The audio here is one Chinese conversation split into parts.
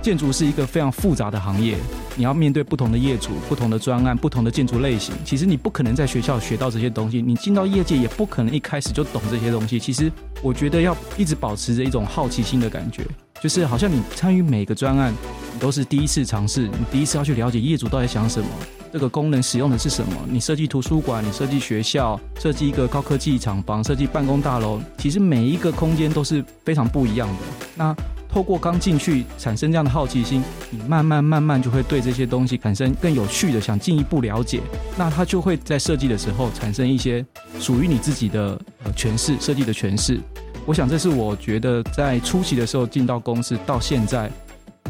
建筑是一个非常复杂的行业，你要面对不同的业主、不同的专案、不同的建筑类型。其实你不可能在学校学到这些东西，你进到业界也不可能一开始就懂这些东西。其实我觉得要一直保持着一种好奇心的感觉，就是好像你参与每个专案，你都是第一次尝试，你第一次要去了解业主到底想什么，这个功能使用的是什么。你设计图书馆，你设计学校，设计一个高科技厂房，设计办公大楼，其实每一个空间都是非常不一样的。那透过刚进去产生这样的好奇心，你慢慢慢慢就会对这些东西产生更有趣的想进一步了解，那它就会在设计的时候产生一些属于你自己的呃诠释，设计的诠释。我想这是我觉得在初期的时候进到公司到现在，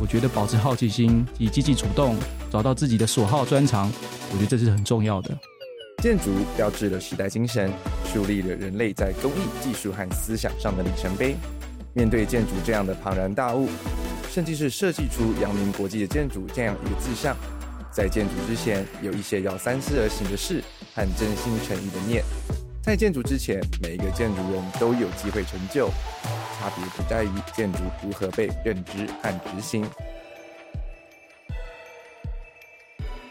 我觉得保持好奇心以积极主动，找到自己的所好专长，我觉得这是很重要的。建筑标志了时代精神，树立了人类在工艺技术和思想上的里程碑。面对建筑这样的庞然大物，甚至是设计出扬名国际的建筑这样一个志向，在建筑之前，有一些要三思而行的事和真心诚意的念。在建筑之前，每一个建筑人都有机会成就，差别不在于建筑如何被认知和执行。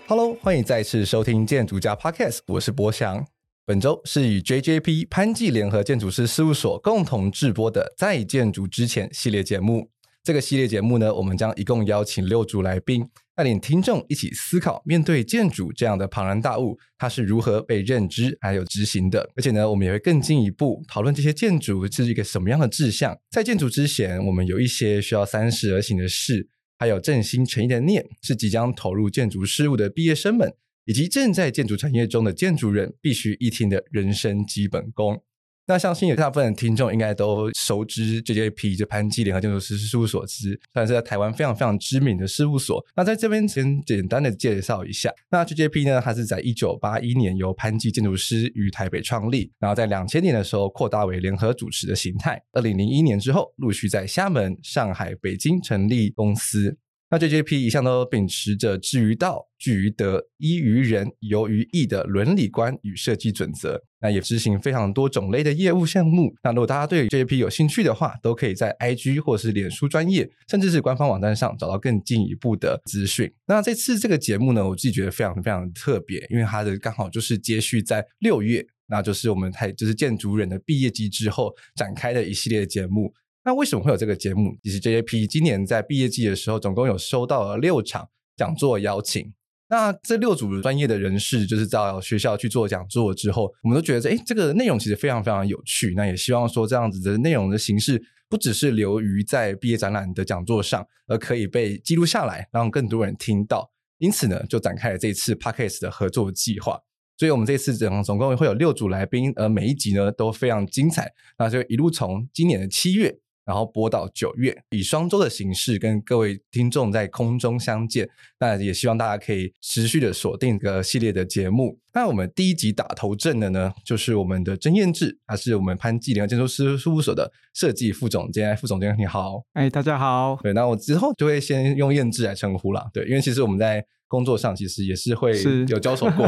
Hello，欢迎再次收听建筑家 Podcast，我是博翔。本周是与 JJP 潘记联合建筑师事务所共同制播的《在建筑之前》系列节目。这个系列节目呢，我们将一共邀请六组来宾，带领听众一起思考，面对建筑这样的庞然大物，它是如何被认知还有执行的。而且呢，我们也会更进一步讨论这些建筑是一个什么样的志向。在建筑之前，我们有一些需要三思而行的事，还有正心诚意的念，是即将投入建筑事务的毕业生们。以及正在建筑产业中的建筑人必须一听的人生基本功。那相信有大部分听众应该都熟知 JJP，就潘记联合建筑师事务所之，算是在台湾非常非常知名的事务所。那在这边先简单的介绍一下，那 JJP 呢，它是在一九八一年由潘记建筑师于台北创立，然后在两千年的时候扩大为联合主持的形态。二零零一年之后，陆续在厦门、上海、北京成立公司。那 JJP 一向都秉持着致于道、据于德、依于人、游于艺的伦理观与设计准则。那也执行非常多种类的业务项目。那如果大家对 JJP 有兴趣的话，都可以在 IG 或是脸书专业，甚至是官方网站上找到更进一步的资讯。那这次这个节目呢，我自己觉得非常非常特别，因为它的刚好就是接续在六月，那就是我们台就是建筑人的毕业季之后展开的一系列节目。那为什么会有这个节目？其实 JJP 今年在毕业季的时候，总共有收到了六场讲座邀请。那这六组专业的人士，就是到学校去做讲座之后，我们都觉得，诶，这个内容其实非常非常有趣。那也希望说，这样子的内容的形式，不只是留于在毕业展览的讲座上，而可以被记录下来，让更多人听到。因此呢，就展开了这次 Parkes 的合作计划。所以，我们这次总总共会有六组来宾，而每一集呢都非常精彩。那就一路从今年的七月。然后播到九月，以双周的形式跟各位听众在空中相见。那也希望大家可以持续的锁定这个系列的节目。那我们第一集打头阵的呢，就是我们的曾彦志，他是我们潘记联合建筑师事务所的设计副总监。副总监你好，哎，大家好。对，那我之后就会先用彦志来称呼了。对，因为其实我们在工作上其实也是会有交手过，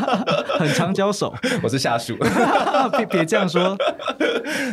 很常交手。我是下属，别别这样说。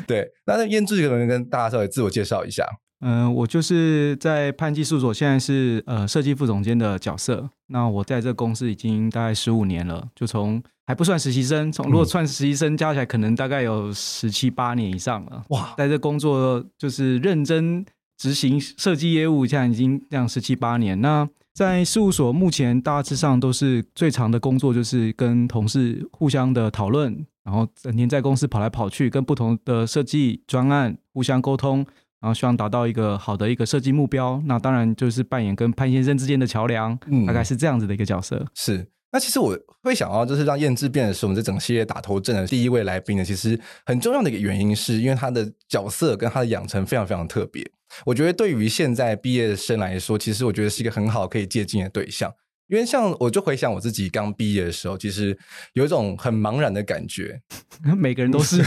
对，那那彦志可能跟大家稍微自我介绍一下。嗯、呃，我就是在潘记事务所，现在是呃设计副总监的角色。那我在这公司已经大概十五年了，就从还不算实习生，从如果算实习生加起来，可能大概有十七八年以上了。哇，在这工作就是认真执行设计业务，现在已经这样十七八年。那在事务所目前大致上都是最长的工作，就是跟同事互相的讨论，然后整天在公司跑来跑去，跟不同的设计专案互相沟通，然后希望达到一个好的一个设计目标。那当然就是扮演跟潘先生之间的桥梁，嗯，大概是这样子的一个角色。是。那其实我会想要就是让燕志变成是我们这整系列打头阵的第一位来宾呢，其实很重要的一个原因是因为他的角色跟他的养成非常非常特别。我觉得对于现在毕业生来说，其实我觉得是一个很好可以借鉴的对象。因为像我就回想我自己刚毕业的时候，其实有一种很茫然的感觉。每个人都是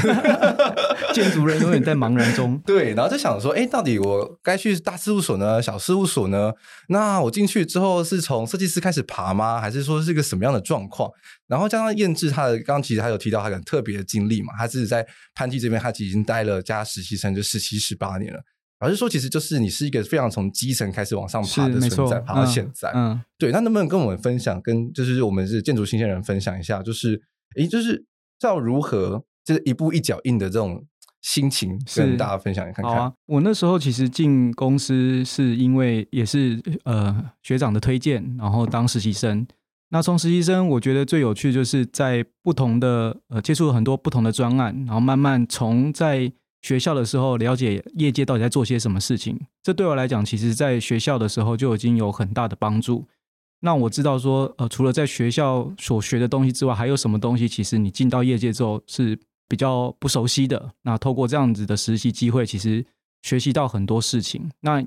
建筑人，永远在茫然中。对，然后就想说，哎，到底我该去大事务所呢，小事务所呢？那我进去之后是从设计师开始爬吗？还是说是一个什么样的状况？然后加上燕志，他的刚刚其实他有提到他很特别的经历嘛，他自己在潘记这边，他已经待了加实习生就十七十八年了。而是说，其实就是你是一个非常从基层开始往上爬的存在，爬到现在。嗯，嗯对。那能不能跟我们分享，跟就是我们是建筑新鲜人分享一下，就是诶，就是要如何就是一步一脚印的这种心情，跟大家分享一看看。好啊，我那时候其实进公司是因为也是呃学长的推荐，然后当实习生。那从实习生，我觉得最有趣就是在不同的呃接触了很多不同的专案，然后慢慢从在学校的时候了解业界到底在做些什么事情，这对我来讲，其实在学校的时候就已经有很大的帮助。那我知道说，呃，除了在学校所学的东西之外，还有什么东西，其实你进到业界之后是比较不熟悉的。那透过这样子的实习机会，其实学习到很多事情。那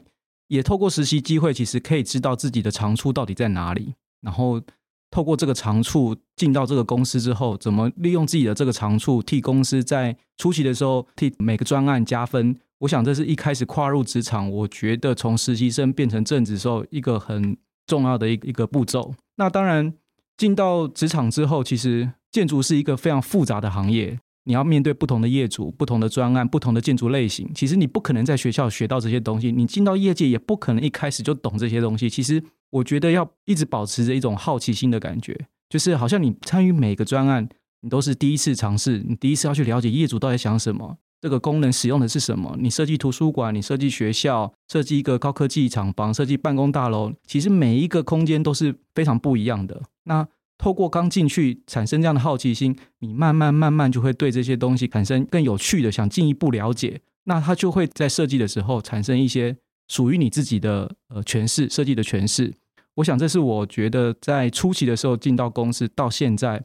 也透过实习机会，其实可以知道自己的长处到底在哪里，然后。透过这个长处进到这个公司之后，怎么利用自己的这个长处替公司在初期的时候替每个专案加分？我想这是一开始跨入职场，我觉得从实习生变成正职时候一个很重要的一一个步骤。那当然进到职场之后，其实建筑是一个非常复杂的行业，你要面对不同的业主、不同的专案、不同的建筑类型。其实你不可能在学校学到这些东西，你进到业界也不可能一开始就懂这些东西。其实。我觉得要一直保持着一种好奇心的感觉，就是好像你参与每个专案，你都是第一次尝试，你第一次要去了解业主到底想什么，这个功能使用的是什么。你设计图书馆，你设计学校，设计一个高科技厂房，设计办公大楼，其实每一个空间都是非常不一样的。那透过刚进去产生这样的好奇心，你慢慢慢慢就会对这些东西产生更有趣的，想进一步了解。那它就会在设计的时候产生一些。属于你自己的呃诠释设计的诠释，我想这是我觉得在初期的时候进到公司到现在，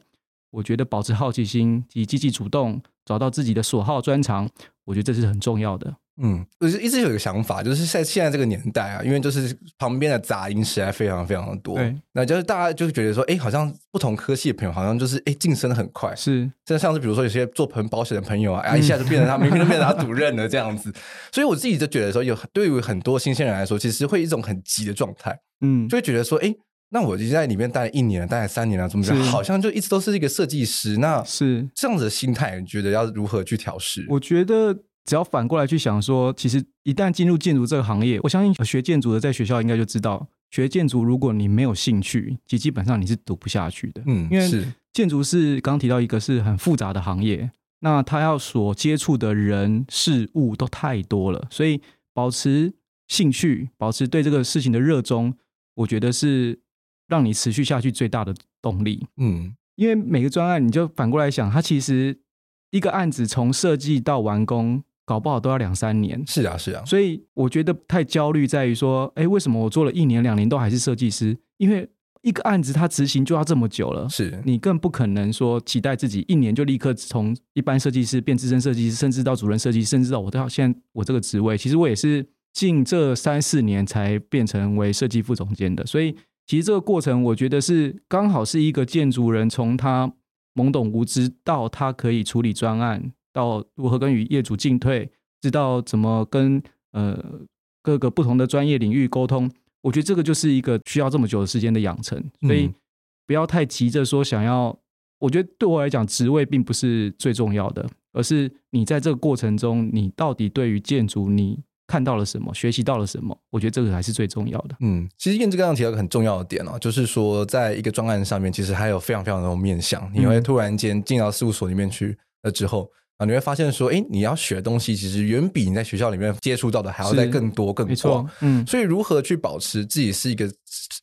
我觉得保持好奇心及积极主动，找到自己的所好专长，我觉得这是很重要的。嗯，我就一直有一个想法，就是在现在这个年代啊，因为就是旁边的杂音实在非常非常的多，对，那就是大家就觉得说，哎，好像不同科系的朋友好像就是哎晋升的很快，是，就像是比如说有些做朋保险的朋友啊，哎、嗯，一下就变成他明明就变成他主任了这样子，所以我自己就觉得说，有对于很多新鲜人来说，其实会一种很急的状态，嗯，就会觉得说，哎，那我已经在里面待了一年了，待了三年了，怎么讲？好像就一直都是一个设计师，那是这样子的心态，你觉得要如何去调试？我觉得。只要反过来去想说，其实一旦进入建筑这个行业，我相信学建筑的在学校应该就知道，学建筑如果你没有兴趣，其基本上你是读不下去的。嗯，因为建筑是刚提到一个是很复杂的行业，那他要所接触的人事物都太多了，所以保持兴趣，保持对这个事情的热衷，我觉得是让你持续下去最大的动力。嗯，因为每个专案，你就反过来想，它其实一个案子从设计到完工。搞不好都要两三年，是啊，是啊，所以我觉得太焦虑在于说，哎，为什么我做了一年两年都还是设计师？因为一个案子它执行就要这么久了，是你更不可能说期待自己一年就立刻从一般设计师变资深设计师，甚至到主任设计师，甚至到我到现在我这个职位，其实我也是近这三四年才变成为设计副总监的。所以其实这个过程，我觉得是刚好是一个建筑人从他懵懂无知到他可以处理专案。到如何跟与业主进退，知道怎么跟呃各个不同的专业领域沟通，我觉得这个就是一个需要这么久的时间的养成，所以不要太急着说想要。我觉得对我来讲，职位并不是最重要的，而是你在这个过程中，你到底对于建筑你看到了什么，学习到了什么？我觉得这个才是最重要的。嗯，其实燕志刚刚提到一个很重要的点哦，就是说在一个专案上面，其实还有非常非常多面向，你会突然间进到事务所里面去了之后。啊，你会发现说，哎，你要学的东西其实远比你在学校里面接触到的还要再更多、更广。嗯，所以如何去保持自己是一个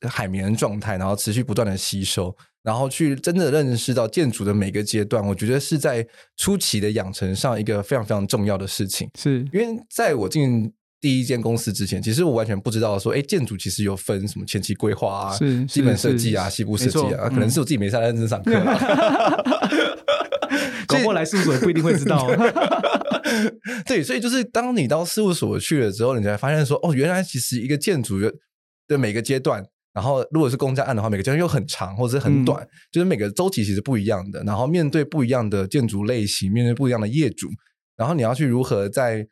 海绵状态，然后持续不断的吸收，然后去真的认识到建筑的每个阶段，我觉得是在初期的养成上一个非常非常重要的事情。是因为在我进第一间公司之前，其实我完全不知道说，哎，建筑其实有分什么前期规划啊、是基本设计啊、西部设计啊，可能是我自己没在认真上课。搞不好来事务所也不一定会知道。对，所以就是当你到事务所去了之后，你才发现说，哦，原来其实一个建筑的的每个阶段，然后如果是公家案的话，每个阶段又很长或者是很短，嗯、就是每个周期其实不一样的。然后面对不一样的建筑类型，面对不一样的业主，然后你要去如何在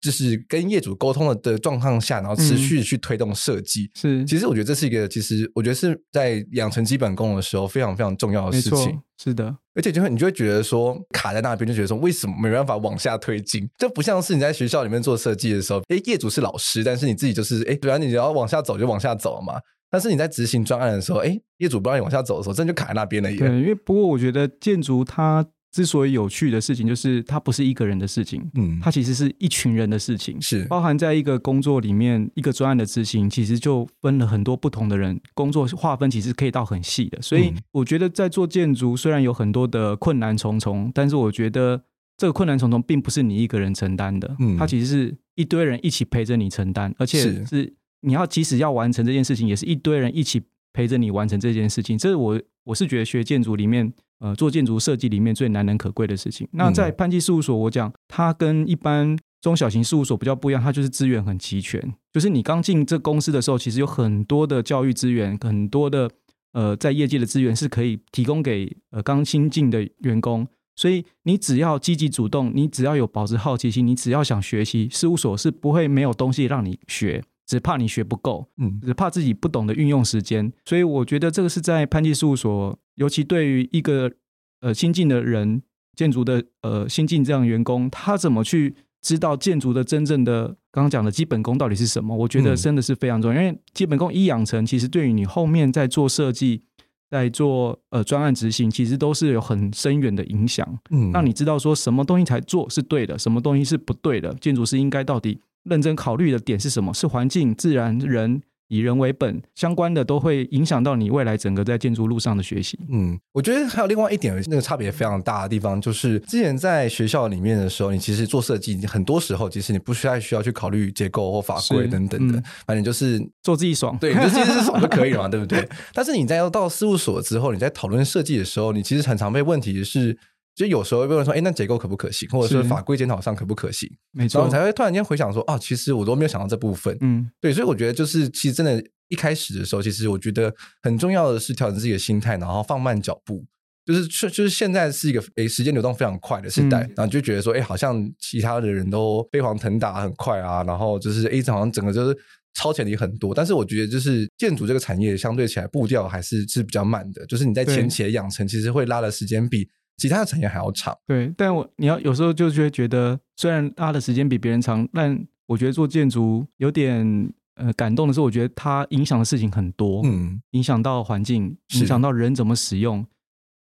就是跟业主沟通的的状况下，然后持续去推动设计。嗯、是，其实我觉得这是一个，其实我觉得是在养成基本功的时候非常非常重要的事情。是的，而且就会你就会觉得说卡在那边，就觉得说为什么没办法往下推进？这不像是你在学校里面做设计的时候，哎，业主是老师，但是你自己就是哎，主要你只要往下走就往下走了嘛。但是你在执行专案的时候，哎，业主不让你往下走的时候，真的就卡在那边了。对，因为不过我觉得建筑它。之所以有趣的事情，就是它不是一个人的事情，嗯，它其实是一群人的事情，是。包含在一个工作里面，一个专案的执行，其实就分了很多不同的人，工作划分其实可以到很细的。所以我觉得在做建筑，虽然有很多的困难重重，但是我觉得这个困难重重并不是你一个人承担的，嗯，它其实是一堆人一起陪着你承担，而且是你要即使要完成这件事情，也是一堆人一起陪着你完成这件事情。这是我我是觉得学建筑里面。呃，做建筑设计里面最难能可贵的事情。那在潘记事务所，我讲它跟一般中小型事务所比较不一样，它就是资源很齐全。就是你刚进这公司的时候，其实有很多的教育资源，很多的呃在业界的资源是可以提供给呃刚新进的员工。所以你只要积极主动，你只要有保持好奇心，你只要想学习，事务所是不会没有东西让你学，只怕你学不够，嗯，只怕自己不懂得运用时间。所以我觉得这个是在潘记事务所。尤其对于一个呃新进的人，建筑的呃新进这样员工，他怎么去知道建筑的真正的刚刚讲的基本功到底是什么？我觉得真的是非常重要，嗯、因为基本功一养成，其实对于你后面在做设计、在做呃专案执行，其实都是有很深远的影响。嗯，让你知道说什么东西才做是对的，什么东西是不对的。建筑师应该到底认真考虑的点是什么？是环境、自然、人。以人为本，相关的都会影响到你未来整个在建筑路上的学习。嗯，我觉得还有另外一点，那个差别非常大的地方，就是之前在学校里面的时候，你其实做设计，很多时候其实你不需要需要去考虑结构或法规等等的，嗯、反正就是做自己爽，对，就其实是爽就可以了嘛，对不对？但是你在要到事务所之后，你在讨论设计的时候，你其实很常被问题是。就有时候会问说，哎，那结构可不可行，或者是法规检讨上可不可行？没错，然后才会突然间回想说，啊，其实我都没有想到这部分。嗯，对，所以我觉得就是，其实真的，一开始的时候，其实我觉得很重要的是调整自己的心态，然后放慢脚步。就是，就是现在是一个，诶，时间流动非常快的时代，嗯、然后就觉得说，哎，好像其他的人都飞黄腾达很快啊，然后就是，哎，好像整个就是超前你很多。但是我觉得，就是建筑这个产业相对起来步调还是是比较慢的，就是你在前期的养成，其实会拉的时间比。其他的产业还要长，对，但我你要有时候就会觉得，虽然拉的时间比别人长，但我觉得做建筑有点呃感动的是，我觉得它影响的事情很多，嗯，影响到环境，影响到人怎么使用。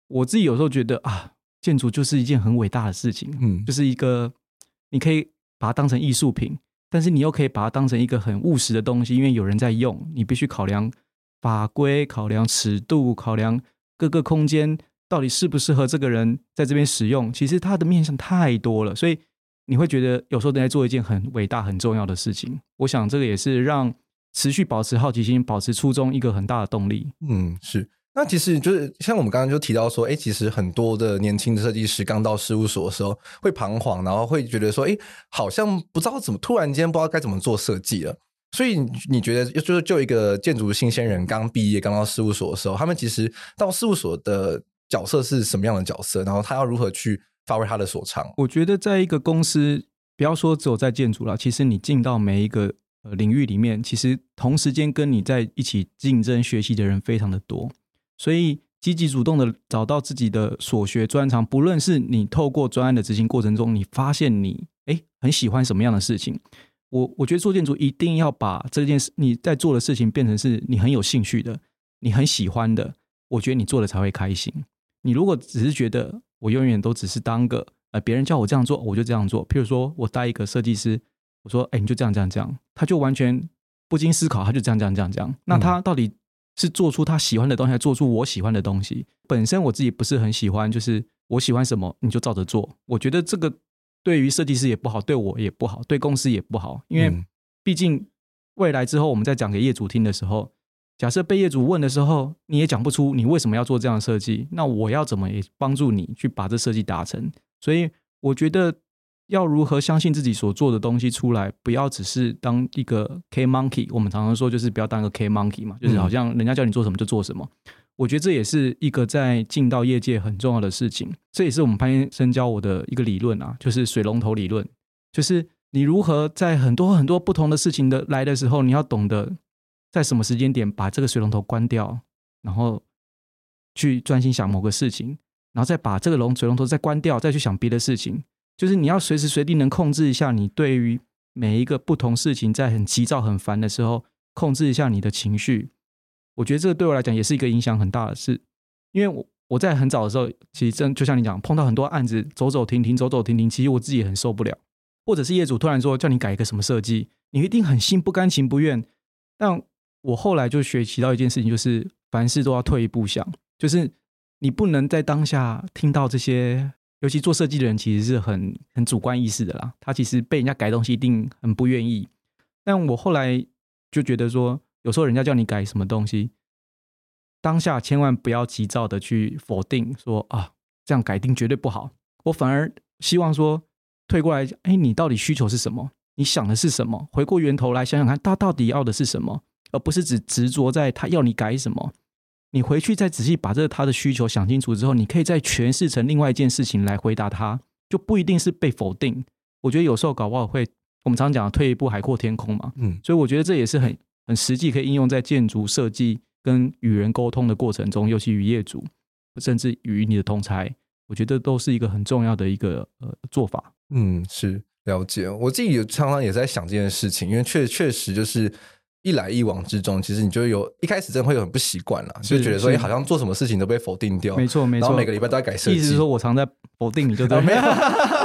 我自己有时候觉得啊，建筑就是一件很伟大的事情，嗯，就是一个你可以把它当成艺术品，但是你又可以把它当成一个很务实的东西，因为有人在用，你必须考量法规、考量尺度、考量各个空间。到底适不适合这个人在这边使用？其实它的面向太多了，所以你会觉得有时候在做一件很伟大、很重要的事情。我想这个也是让持续保持好奇心、保持初衷一个很大的动力。嗯，是。那其实就是像我们刚刚就提到说，哎，其实很多的年轻的设计师刚到事务所的时候会彷徨，然后会觉得说，哎，好像不知道怎么，突然间不知道该怎么做设计了。所以你觉得，就是就一个建筑新鲜人刚毕业、刚到事务所的时候，他们其实到事务所的。角色是什么样的角色？然后他要如何去发挥他的所长？我觉得，在一个公司，不要说只有在建筑了，其实你进到每一个呃领域里面，其实同时间跟你在一起竞争学习的人非常的多。所以积极主动的找到自己的所学专长，不论是你透过专案的执行过程中，你发现你诶很喜欢什么样的事情，我我觉得做建筑一定要把这件事你在做的事情变成是你很有兴趣的，你很喜欢的，我觉得你做的才会开心。你如果只是觉得我永远都只是当个呃别人叫我这样做我就这样做，譬如说我带一个设计师，我说哎你就这样这样这样，他就完全不经思考，他就这样这样这样这样。那他到底是做出他喜欢的东西，还是做出我喜欢的东西？本身我自己不是很喜欢，就是我喜欢什么你就照着做。我觉得这个对于设计师也不好，对我也不好，对公司也不好，因为毕竟未来之后我们在讲给业主听的时候。假设被业主问的时候，你也讲不出你为什么要做这样的设计，那我要怎么也帮助你去把这设计达成？所以我觉得要如何相信自己所做的东西出来，不要只是当一个 K monkey。我们常常说就是不要当个 K monkey 嘛，就是好像人家叫你做什么就做什么。嗯、我觉得这也是一个在进到业界很重要的事情。这也是我们潘先生教我的一个理论啊，就是水龙头理论，就是你如何在很多很多不同的事情的来的时候，你要懂得在什么时间点把这个水龙头关掉，然后去专心想某个事情，然后再把这个龙水龙头再关掉，再去想别的事情。就是你要随时随地能控制一下你对于每一个不同事情，在很急躁、很烦的时候，控制一下你的情绪。我觉得这个对我来讲也是一个影响很大的事，因为我我在很早的时候，其实真就像你讲，碰到很多案子，走走停停，走走停停，其实我自己也很受不了。或者是业主突然说叫你改一个什么设计，你一定很心不甘情不愿。但我后来就学习到一件事情，就是凡事都要退一步想，就是你不能在当下听到这些。尤其做设计的人其实是很很主观意识的啦，他其实被人家改东西一定很不愿意。但我后来就觉得说，有时候人家叫你改什么东西，当下千万不要急躁的去否定说啊，这样改定绝对不好。我反而希望说，退过来，哎，你到底需求是什么？你想的是什么？回过源头来想想看，他到底要的是什么，而不是只执着在他要你改什么。你回去再仔细把这个他的需求想清楚之后，你可以再诠释成另外一件事情来回答他，就不一定是被否定。我觉得有时候搞不好会，我们常讲退一步海阔天空嘛。嗯，所以我觉得这也是很很实际，可以应用在建筑设计跟与人沟通的过程中，尤其与业主，甚至与你的同才，我觉得都是一个很重要的一个呃做法。嗯，是了解。我自己常常也在想这件事情，因为确确实就是。一来一往之中，其实你就有一开始真的会有很不习惯了，就觉得说，好像做什么事情都被否定掉。没错，没错。然后每个礼拜都在改设计。意思是说我常在否定你，就对。没有，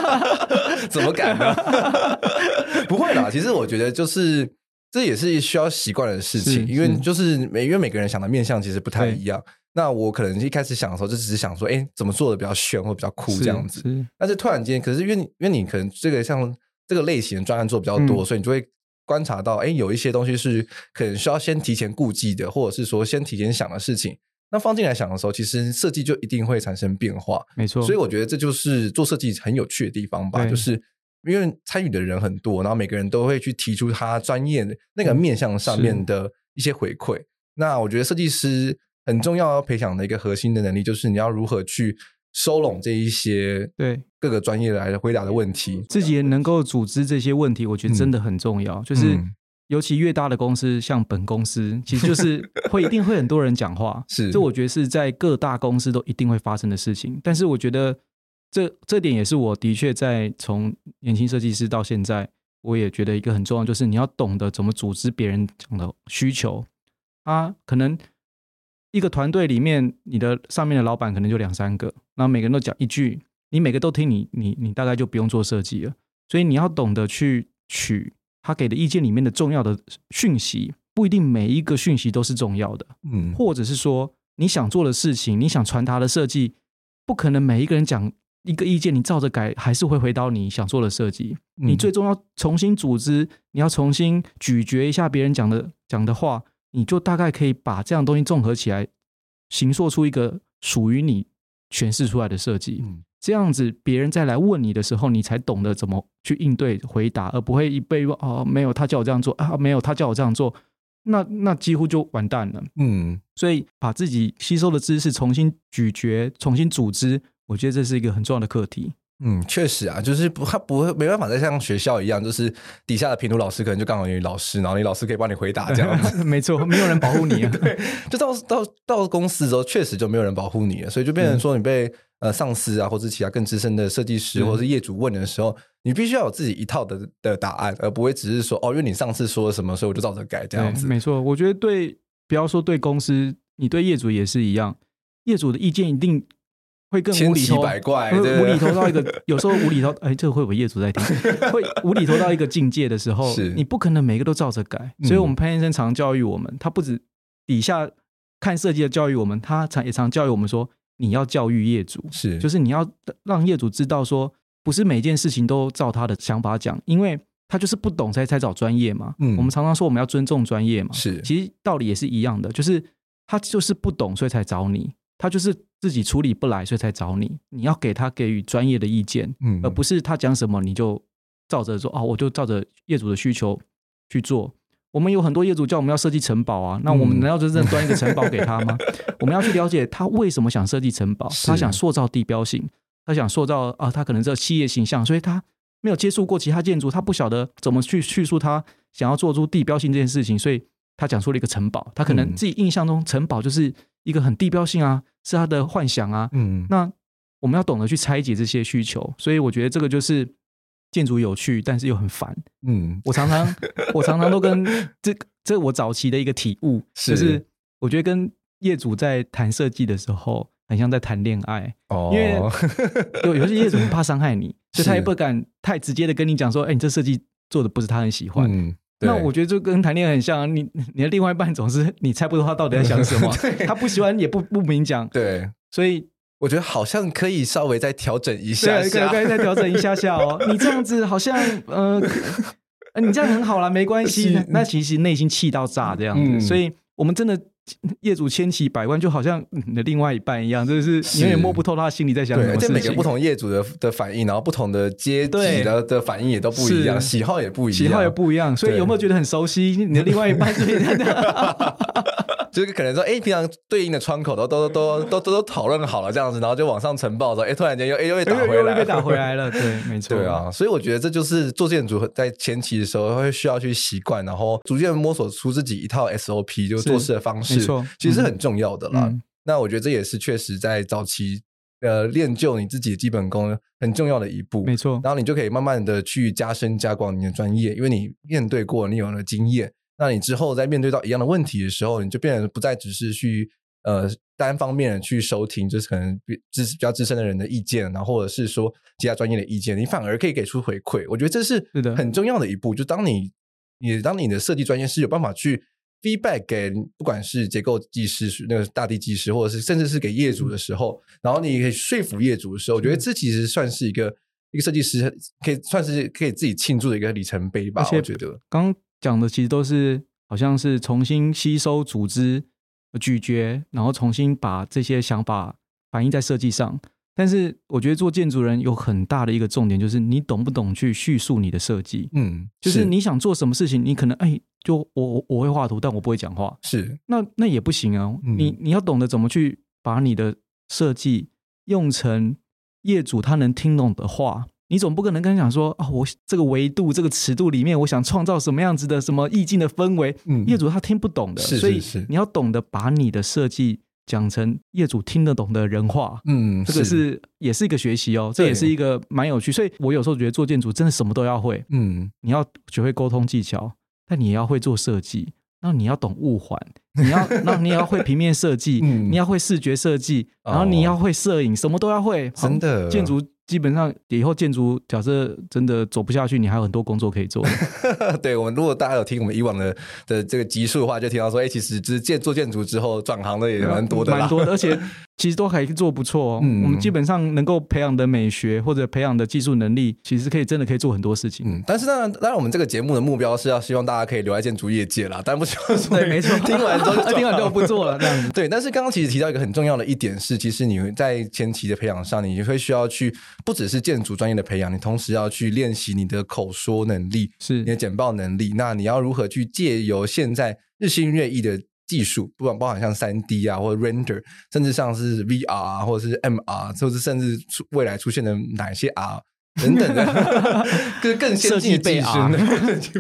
怎么改呢？不会啦，其实我觉得就是这也是需要习惯的事情，因为就是每因为每个人想的面向其实不太一样。那我可能一开始想的时候，就只是想说，哎，怎么做的比较炫或比较酷这样子。但是突然间，可是因为你因为你可能这个像这个类型的专案做比较多，所以你就会。观察到，哎，有一些东西是可能需要先提前顾忌的，或者是说先提前想的事情。那放进来想的时候，其实设计就一定会产生变化。没错，所以我觉得这就是做设计很有趣的地方吧。就是因为参与的人很多，然后每个人都会去提出他专业那个面向上面的一些回馈。嗯、那我觉得设计师很重要要培养的一个核心的能力，就是你要如何去。收拢这一些对各个专业来回答的问题，自己也能够组织这些问题，我觉得真的很重要。嗯、就是尤其越大的公司，像本公司，其实就是 会一定会很多人讲话，是这我觉得是在各大公司都一定会发生的事情。但是我觉得这这点也是我的确在从年轻设计师到现在，我也觉得一个很重要，就是你要懂得怎么组织别人讲的需求啊，可能。一个团队里面，你的上面的老板可能就两三个，然后每个人都讲一句，你每个都听你，你你大概就不用做设计了。所以你要懂得去取他给的意见里面的重要的讯息，不一定每一个讯息都是重要的，嗯，或者是说你想做的事情，你想传达的设计，不可能每一个人讲一个意见，你照着改还是会回到你想做的设计。你最终要重新组织，你要重新咀嚼一下别人讲的讲的话。你就大概可以把这样东西综合起来，形塑出一个属于你诠释出来的设计。嗯，这样子别人再来问你的时候，你才懂得怎么去应对回答，而不会一被问哦，没有他叫我这样做啊，没有他叫我这样做，那那几乎就完蛋了。嗯，所以把自己吸收的知识重新咀嚼、重新组织，我觉得这是一个很重要的课题。嗯，确实啊，就是不，他不会没办法再像学校一样，就是底下的评图老师可能就刚好有老师，然后你老师可以帮你回答这样子。没错，没有人保护你啊。对，就到到到公司之后，确实就没有人保护你了，所以就变成说，你被、嗯、呃上司啊，或者其他更资深的设计师或者是业主问的时候，嗯、你必须要有自己一套的的答案，而不会只是说哦，因为你上次说了什么，所以我就照着改这样子。没错，我觉得对，不要说对公司，你对业主也是一样，业主的意见一定。会更无厘头，无厘头到一个，有时候无厘头，哎，这个会有业主在听，会无厘头到一个境界的时候，你不可能每个都照着改。所以，我们潘先生常教育我们，他不止底下看设计的教育我们，他常也常教育我们说，你要教育业主，是，就是你要让业主知道说，不是每件事情都照他的想法讲，因为他就是不懂才才找专业嘛。嗯，我们常常说我们要尊重专业嘛，是，其实道理也是一样的，就是他就是不懂，所以才找你。他就是自己处理不来，所以才找你。你要给他给予专业的意见，嗯，而不是他讲什么你就照着说哦，我就照着业主的需求去做。我们有很多业主叫我们要设计城堡啊，那我们难道就真的端一个城堡给他吗？我们要去了解他为什么想设计城堡，他想塑造地标性，他想塑造啊，他可能这企业形象，所以他没有接触过其他建筑，他不晓得怎么去叙述他想要做出地标性这件事情，所以他讲出了一个城堡。他可能自己印象中城堡就是一个很地标性啊，是他的幻想啊。嗯，那我们要懂得去拆解这些需求，所以我觉得这个就是建筑有趣，但是又很烦。嗯，我常常 我常常都跟这这我早期的一个体悟，是就是我觉得跟业主在谈设计的时候。很像在谈恋爱，哦，因为有有些业主很怕伤害你，所以他也不敢太直接的跟你讲说，哎，你这设计做的不是他很喜欢。嗯，那我觉得就跟谈恋爱很像，你 你的另外一半总是你猜不透他到底在想什么，他不喜欢也不不明讲。对，所以我觉得好像可以稍微再调整一下下，可以再调整一下下哦。你这样子好像呃，你这样很好啦，没关系。那其实内心气到炸这样子，所以我们真的。业主千奇百怪，就好像你的另外一半一样，就是你永远摸不透他心里在想什么。而且每个不同业主的的反应，然后不同的阶级的的反应也都不一样，喜好也不一样，喜好也不一样。所以有没有觉得很熟悉？你的另外一半是这样。就是可能说，哎，平常对应的窗口都都都都都都讨论好了这样子，然后就往上呈报的时候，哎，突然间又哎又被打回来，又被打回来了。对，没错。对啊，所以我觉得这就是做建筑在前期的时候会需要去习惯，然后逐渐摸索出自己一套 SOP，就是做事的方式。没错，其实是很重要的啦。嗯、那我觉得这也是确实在早期呃练就你自己的基本功很重要的一步。没错，然后你就可以慢慢的去加深加广你的专业，因为你面对过，你有了经验。那你之后在面对到一样的问题的时候，你就变得不再只是去呃单方面的去收听，就是可能比资比较资深的人的意见，然后或者是说其他专业的意见，你反而可以给出回馈。我觉得这是很重要的一步。就当你你当你的设计专业是有办法去 feedback 给不管是结构技师、那个大地技师，或者是甚至是给业主的时候，然后你可以说服业主的时候，我觉得这其实算是一个一个设计师可以算是可以自己庆祝的一个里程碑吧。我觉得刚。讲的其实都是好像是重新吸收、组织、咀嚼，然后重新把这些想法反映在设计上。但是我觉得做建筑人有很大的一个重点，就是你懂不懂去叙述你的设计。嗯，就是你想做什么事情，你可能哎，就我我会画图，但我不会讲话。是，那那也不行啊。嗯、你你要懂得怎么去把你的设计用成业主他能听懂的话。你总不可能跟他讲说啊，我这个维度、这个尺度里面，我想创造什么样子的、什么意境的氛围，嗯，业主他听不懂的，是是是，所以你要懂得把你的设计讲成业主听得懂的人话，嗯，这个是，也是一个学习哦，这也是一个蛮有趣。所以我有时候觉得做建筑真的什么都要会，嗯，你要学会沟通技巧，但你也要会做设计，那你要懂物环，你要那你也要会平面设计，嗯，你要会视觉设计，然后你要会摄影，什么都要会，真的。建筑。基本上以后建筑假设真的走不下去，你还有很多工作可以做。对，我们如果大家有听我们以往的的这个集数的话，就听到说，哎，其实就是建做建筑之后转行的也蛮多的，蛮多的，而且其实都还做不错哦。嗯，我们基本上能够培养的美学或者培养的技术能力，其实可以真的可以做很多事情。嗯，但是当然，当然我们这个节目的目标是要希望大家可以留在建筑业界啦，但不希望说对，没错，听完之后听完之后不做了这样子。对，但是刚刚其实提到一个很重要的一点是，其实你在前期的培养上，你会需要去。不只是建筑专业的培养，你同时要去练习你的口说能力，是你的简报能力。那你要如何去借由现在日新月异的技术，不管包含像三 D 啊，或者 render，甚至像是 VR 啊，或者是 MR，或者是甚至出未来出现的哪些 R 等等的，更更先进的技术，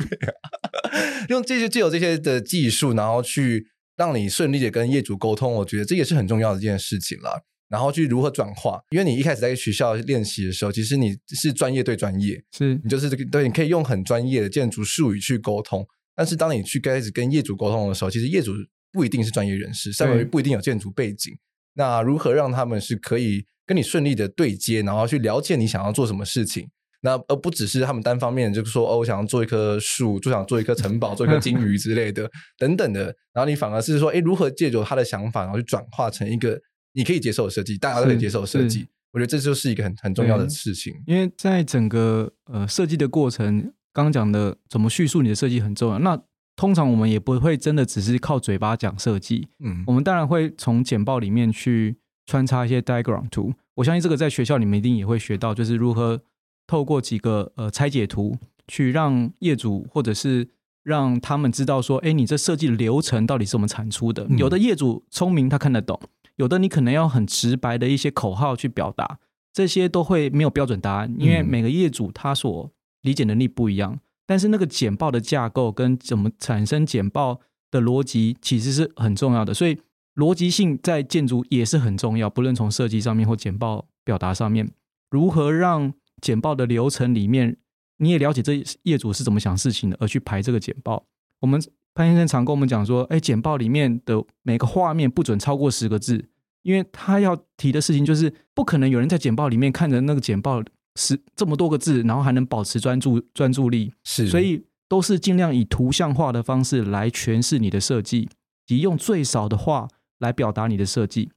用这些借由这些的技术，然后去让你顺利的跟业主沟通，我觉得这也是很重要的一件事情了。然后去如何转化？因为你一开始在学校练习的时候，其实你是专业对专业，是你就是这个对，你可以用很专业的建筑术语去沟通。但是当你去开始跟业主沟通的时候，其实业主不一定是专业人士，甚至不一定有建筑背景。那如何让他们是可以跟你顺利的对接，然后去了解你想要做什么事情？那而不只是他们单方面就是说哦，我想要做一棵树，就想做一棵城堡，做一颗金鱼之类的等等的。然后你反而是说，哎，如何借助他的想法，然后去转化成一个。你可以接受设计，大家都可以接受设计。我觉得这就是一个很很重要的事情。因为在整个呃设计的过程，刚刚讲的怎么叙述你的设计很重要。那通常我们也不会真的只是靠嘴巴讲设计，嗯，我们当然会从简报里面去穿插一些 diagram 图。我相信这个在学校里面一定也会学到，就是如何透过几个呃拆解图，去让业主或者是让他们知道说，哎，你这设计的流程到底是怎么产出的。嗯，有的业主聪明，他看得懂。有的你可能要很直白的一些口号去表达，这些都会没有标准答案，因为每个业主他所理解能力不一样。嗯、但是那个简报的架构跟怎么产生简报的逻辑，其实是很重要的。所以逻辑性在建筑也是很重要，不论从设计上面或简报表达上面，如何让简报的流程里面，你也了解这业主是怎么想事情的，而去排这个简报。我们潘先生常跟我们讲说，哎，简报里面的每个画面不准超过十个字。因为他要提的事情就是不可能有人在简报里面看着那个简报是这么多个字，然后还能保持专注专注力。是，所以都是尽量以图像化的方式来诠释你的设计，及用最少的话来表达你的设计。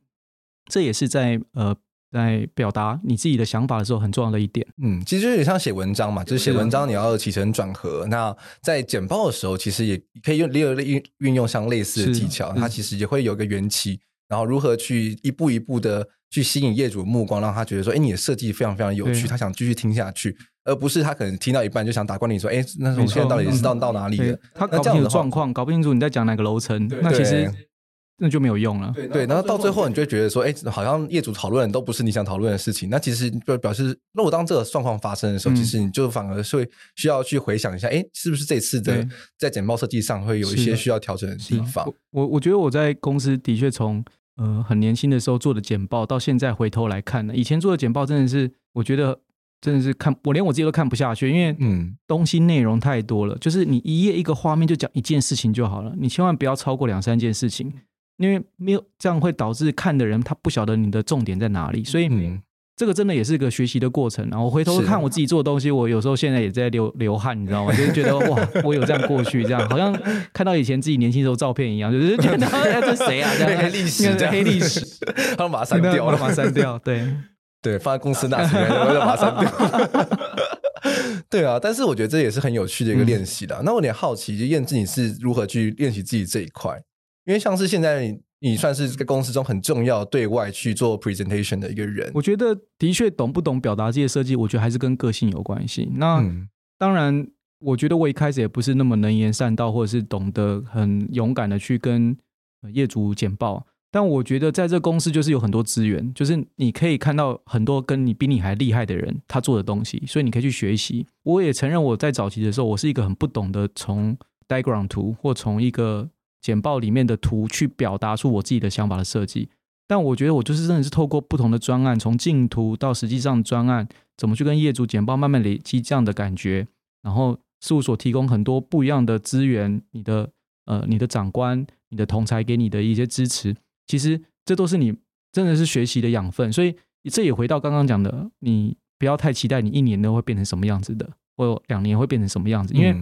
这也是在呃在表达你自己的想法的时候很重要的一点。嗯，其实就有点像写文章嘛，就是写文章你要起承转合。那在简报的时候，其实也可以用利用运运用像类似的技巧，它其实也会有一个缘起。然后如何去一步一步的去吸引业主的目光，让他觉得说，哎，你的设计非常非常有趣，他想继续听下去，而不是他可能听到一半就想打断你说，哎，那我们现在到底是到到哪里了？他搞不清楚状况，搞不清楚你在讲哪个楼层，那其实。那就没有用了。对，然后到最后你就会觉得说，哎，好像业主讨论的都不是你想讨论的事情。那其实就表示，如果当这个状况发生的时候，其实你就反而是会需要去回想一下，哎，是不是这次的在简报设计上会有一些需要调整的地方？我我觉得我在公司的确从呃很年轻的时候做的简报，到现在回头来看呢，以前做的简报真的是，我觉得真的是看我连我自己都看不下去，因为嗯，东西内容太多了。就是你一页一个画面就讲一件事情就好了，你千万不要超过两三件事情。因为没有这样会导致看的人他不晓得你的重点在哪里，所以这个真的也是一个学习的过程。然后我回头看我自己做的东西，我有时候现在也在流流汗，你知道吗？就是觉得哇，我有这样过去，这样好像看到以前自己年轻时候照片一样，就是觉得 哎，这谁啊？这样黑历史，这黑历史，他把它删掉了，把它删掉。对 对，放在公司那里面，我就把它删掉。对啊，但是我觉得这也是很有趣的一个练习的。那我有点好奇，就燕志你是如何去练习自己这一块？因为像是现在你，你算是在公司中很重要对外去做 presentation 的一个人，我觉得的确懂不懂表达这些设计，我觉得还是跟个性有关系。那、嗯、当然，我觉得我一开始也不是那么能言善道，或者是懂得很勇敢的去跟业主简报。但我觉得在这公司就是有很多资源，就是你可以看到很多跟你比你还厉害的人他做的东西，所以你可以去学习。我也承认我在早期的时候，我是一个很不懂得从 diagram 图或从一个简报里面的图去表达出我自己的想法的设计，但我觉得我就是真的是透过不同的专案，从进图到实际上专案，怎么去跟业主简报，慢慢累积这样的感觉，然后事务所提供很多不一样的资源，你的呃你的长官、你的同侪给你的一些支持，其实这都是你真的是学习的养分。所以这也回到刚刚讲的，你不要太期待你一年都会变成什么样子的，或两年会变成什么样子，因为。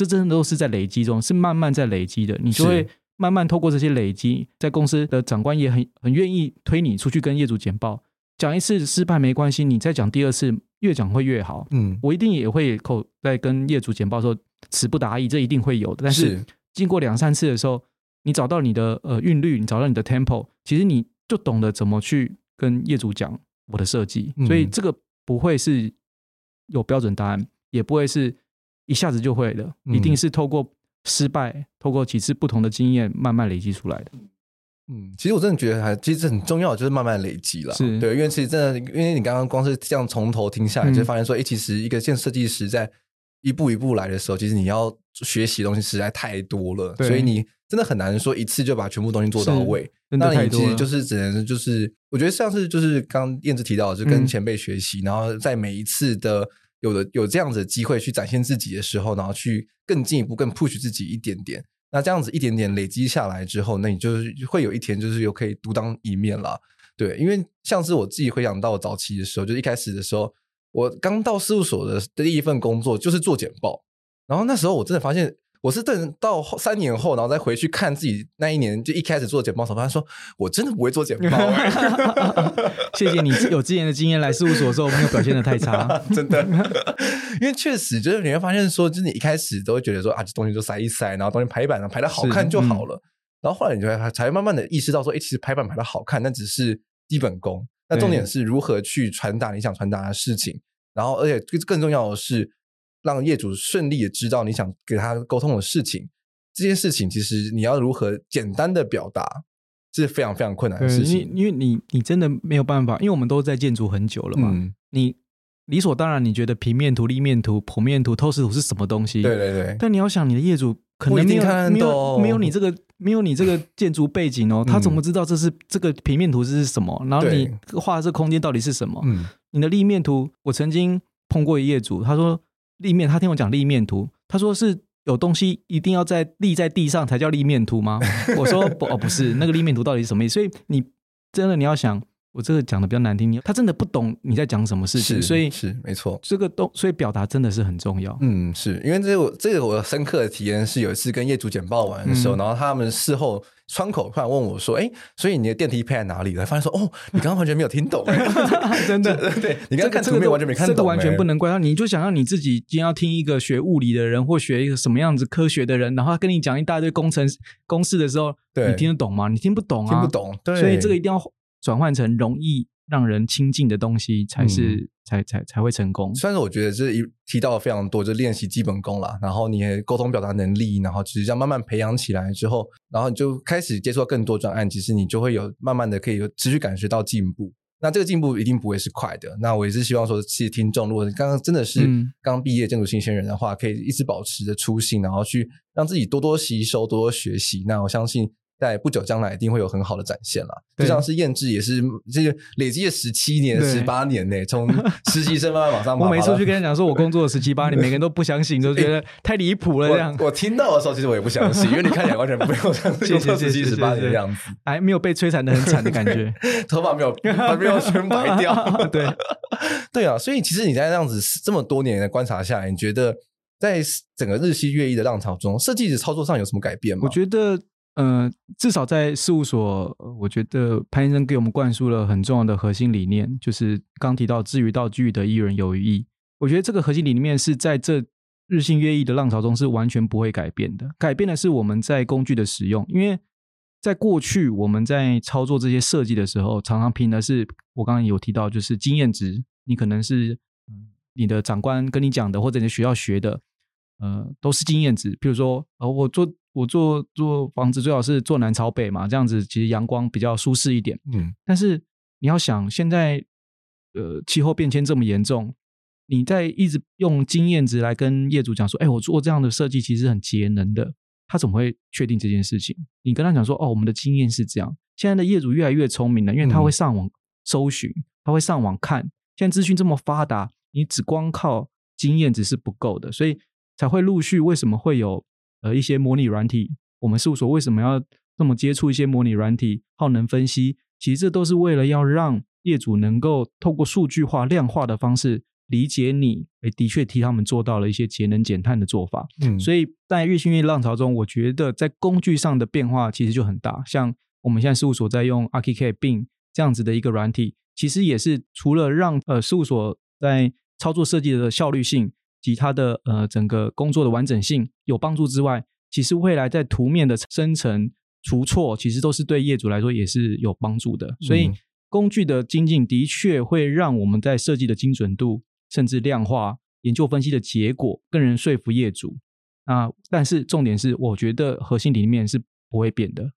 这真的都是在累积中，是慢慢在累积的。你就会慢慢透过这些累积，在公司的长官也很很愿意推你出去跟业主简报。讲一次失败没关系，你再讲第二次，越讲会越好。嗯，我一定也会口在跟业主简报的时候词不达意，这一定会有的。但是经过两三次的时候，你找到你的呃韵律，你找到你的 tempo，其实你就懂得怎么去跟业主讲我的设计。所以这个不会是有标准答案，也不会是。一下子就会的，一定是透过失败，嗯、透过几次不同的经验慢慢累积出来的。嗯，其实我真的觉得还其实很重要，就是慢慢累积了。是对，因为其实真的，因为你刚刚光是这样从头听下来，嗯、就发现说，哎，其实一个建设计师在一步一步来的时候，其实你要学习的东西实在太多了，所以你真的很难说一次就把全部东西做到位。那你其实就是只能就是，我觉得像是就是刚燕子提到的，就跟前辈学习，嗯、然后在每一次的。有的有这样子的机会去展现自己的时候，然后去更进一步、更 push 自己一点点。那这样子一点点累积下来之后，那你就是会有一天就是又可以独当一面了。对，因为像是我自己回想到早期的时候，就一开始的时候，我刚到事务所的第一份工作就是做简报，然后那时候我真的发现。我是等到三年后，然后再回去看自己那一年就一开始做简报的时候，他说我真的不会做简报。谢谢你有之前的经验来事务所的时候没有表现的太差，真的。因为确实就是你会发现说，就是你一开始都会觉得说啊，这东西就塞一塞，然后东西排版上排的好看就好了。嗯、然后后来你就会才会慢慢的意识到说，哎，其实排版排的好看，那只是基本功。那重点是如何去传达你想传达的事情。然后而且更重要的是。让业主顺利的知道你想给他沟通的事情，这件事情其实你要如何简单的表达，是非常非常困难的事情。因为你你真的没有办法，因为我们都在建筑很久了嘛，嗯、你理所当然你觉得平面图、立面图、剖面图、透视图是什么东西？对对对。但你要想，你的业主可能没有没有没有你这个没有你这个 建筑背景哦，他怎么知道这是这个平面图是什么？然后你画的这个空间到底是什么？嗯，你的立面图，我曾经碰过一业主，他说立面，他听我讲立面图，他说是。有东西一定要在立在地上才叫立面图吗？我说 不哦，不是，那个立面图到底是什么意思？所以你真的你要想，我这个讲的比较难听，他真的不懂你在讲什么事情，所以是没错，这个都所以表达真的是很重要。嗯，是因为这个这个我深刻的体验是有一次跟业主简报完的时候，嗯、然后他们事后。窗口突然问我说：“哎，所以你的电梯配在哪里了？”发现说：“哦，你刚刚完全没有听懂，真的。对，你刚刚看图片完全没看懂，这个完全不能怪他。你就想让你自己今天要听一个学物理的人，或学一个什么样子科学的人，然后他跟你讲一大堆工程公式的时候，你听得懂吗？你听不懂啊，听不懂。对，所以这个一定要转换成容易。”让人亲近的东西才是、嗯、才才才会成功。虽然说我觉得这一提到了非常多，就练习基本功啦，然后你沟通表达能力，然后其实这样慢慢培养起来之后，然后你就开始接触到更多专案，其实你就会有慢慢的可以有持续感觉到进步。那这个进步一定不会是快的。那我也是希望说，其实听众，如果你刚刚真的是刚毕业建筑新鲜人的话，可以一直保持着初心，然后去让自己多多吸收，多多学习。那我相信。在不久将来一定会有很好的展现了，就像是燕志也是这个累积了十七年、十八年呢，从 实习生慢慢往上爬。我每次去跟人讲说，我工作了十七八年，每个人都不相信，都觉得太离谱了。这样，我听到的时候，其实我也不相信，因为你看起来完全没有像 工作十七十八年的样子，还没有被摧残的很惨的感觉，头发没有还没有全白掉。对，对啊，所以其实你在这样子这么多年的观察下来，你觉得在整个日新月异的浪潮中，设计的操作上有什么改变吗？我觉得。呃，至少在事务所，我觉得潘先生给我们灌输了很重要的核心理念，就是刚提到“智于道，具”的艺，人，有余意”。我觉得这个核心理念是在这日新月异的浪潮中是完全不会改变的。改变的是我们在工具的使用，因为在过去我们在操作这些设计的时候，常常凭的是我刚刚有提到，就是经验值。你可能是你的长官跟你讲的，或者你学校学的，呃，都是经验值。譬如说，呃，我做。我做做房子最好是坐南朝北嘛，这样子其实阳光比较舒适一点。嗯，但是你要想，现在呃气候变迁这么严重，你在一直用经验值来跟业主讲说，哎，我做这样的设计其实很节能的，他怎么会确定这件事情？你跟他讲说，哦，我们的经验是这样。现在的业主越来越聪明了，因为他会上网搜寻，他会上网看。现在资讯这么发达，你只光靠经验值是不够的，所以才会陆续为什么会有。呃，一些模拟软体，我们事务所为什么要这么接触一些模拟软体？耗能分析，其实这都是为了要让业主能够透过数据化、量化的方式理解你。诶，的确替他们做到了一些节能减碳的做法。嗯，所以在日新月浪潮中，我觉得在工具上的变化其实就很大。像我们现在事务所在用 Archicad BIM 这样子的一个软体，其实也是除了让呃事务所在操作设计的效率性。及它的呃整个工作的完整性有帮助之外，其实未来在图面的生成除错，其实都是对业主来说也是有帮助的。所以工具的精进的确会让我们在设计的精准度，甚至量化研究分析的结果更能说服业主。啊，但是重点是，我觉得核心理念是不会变的，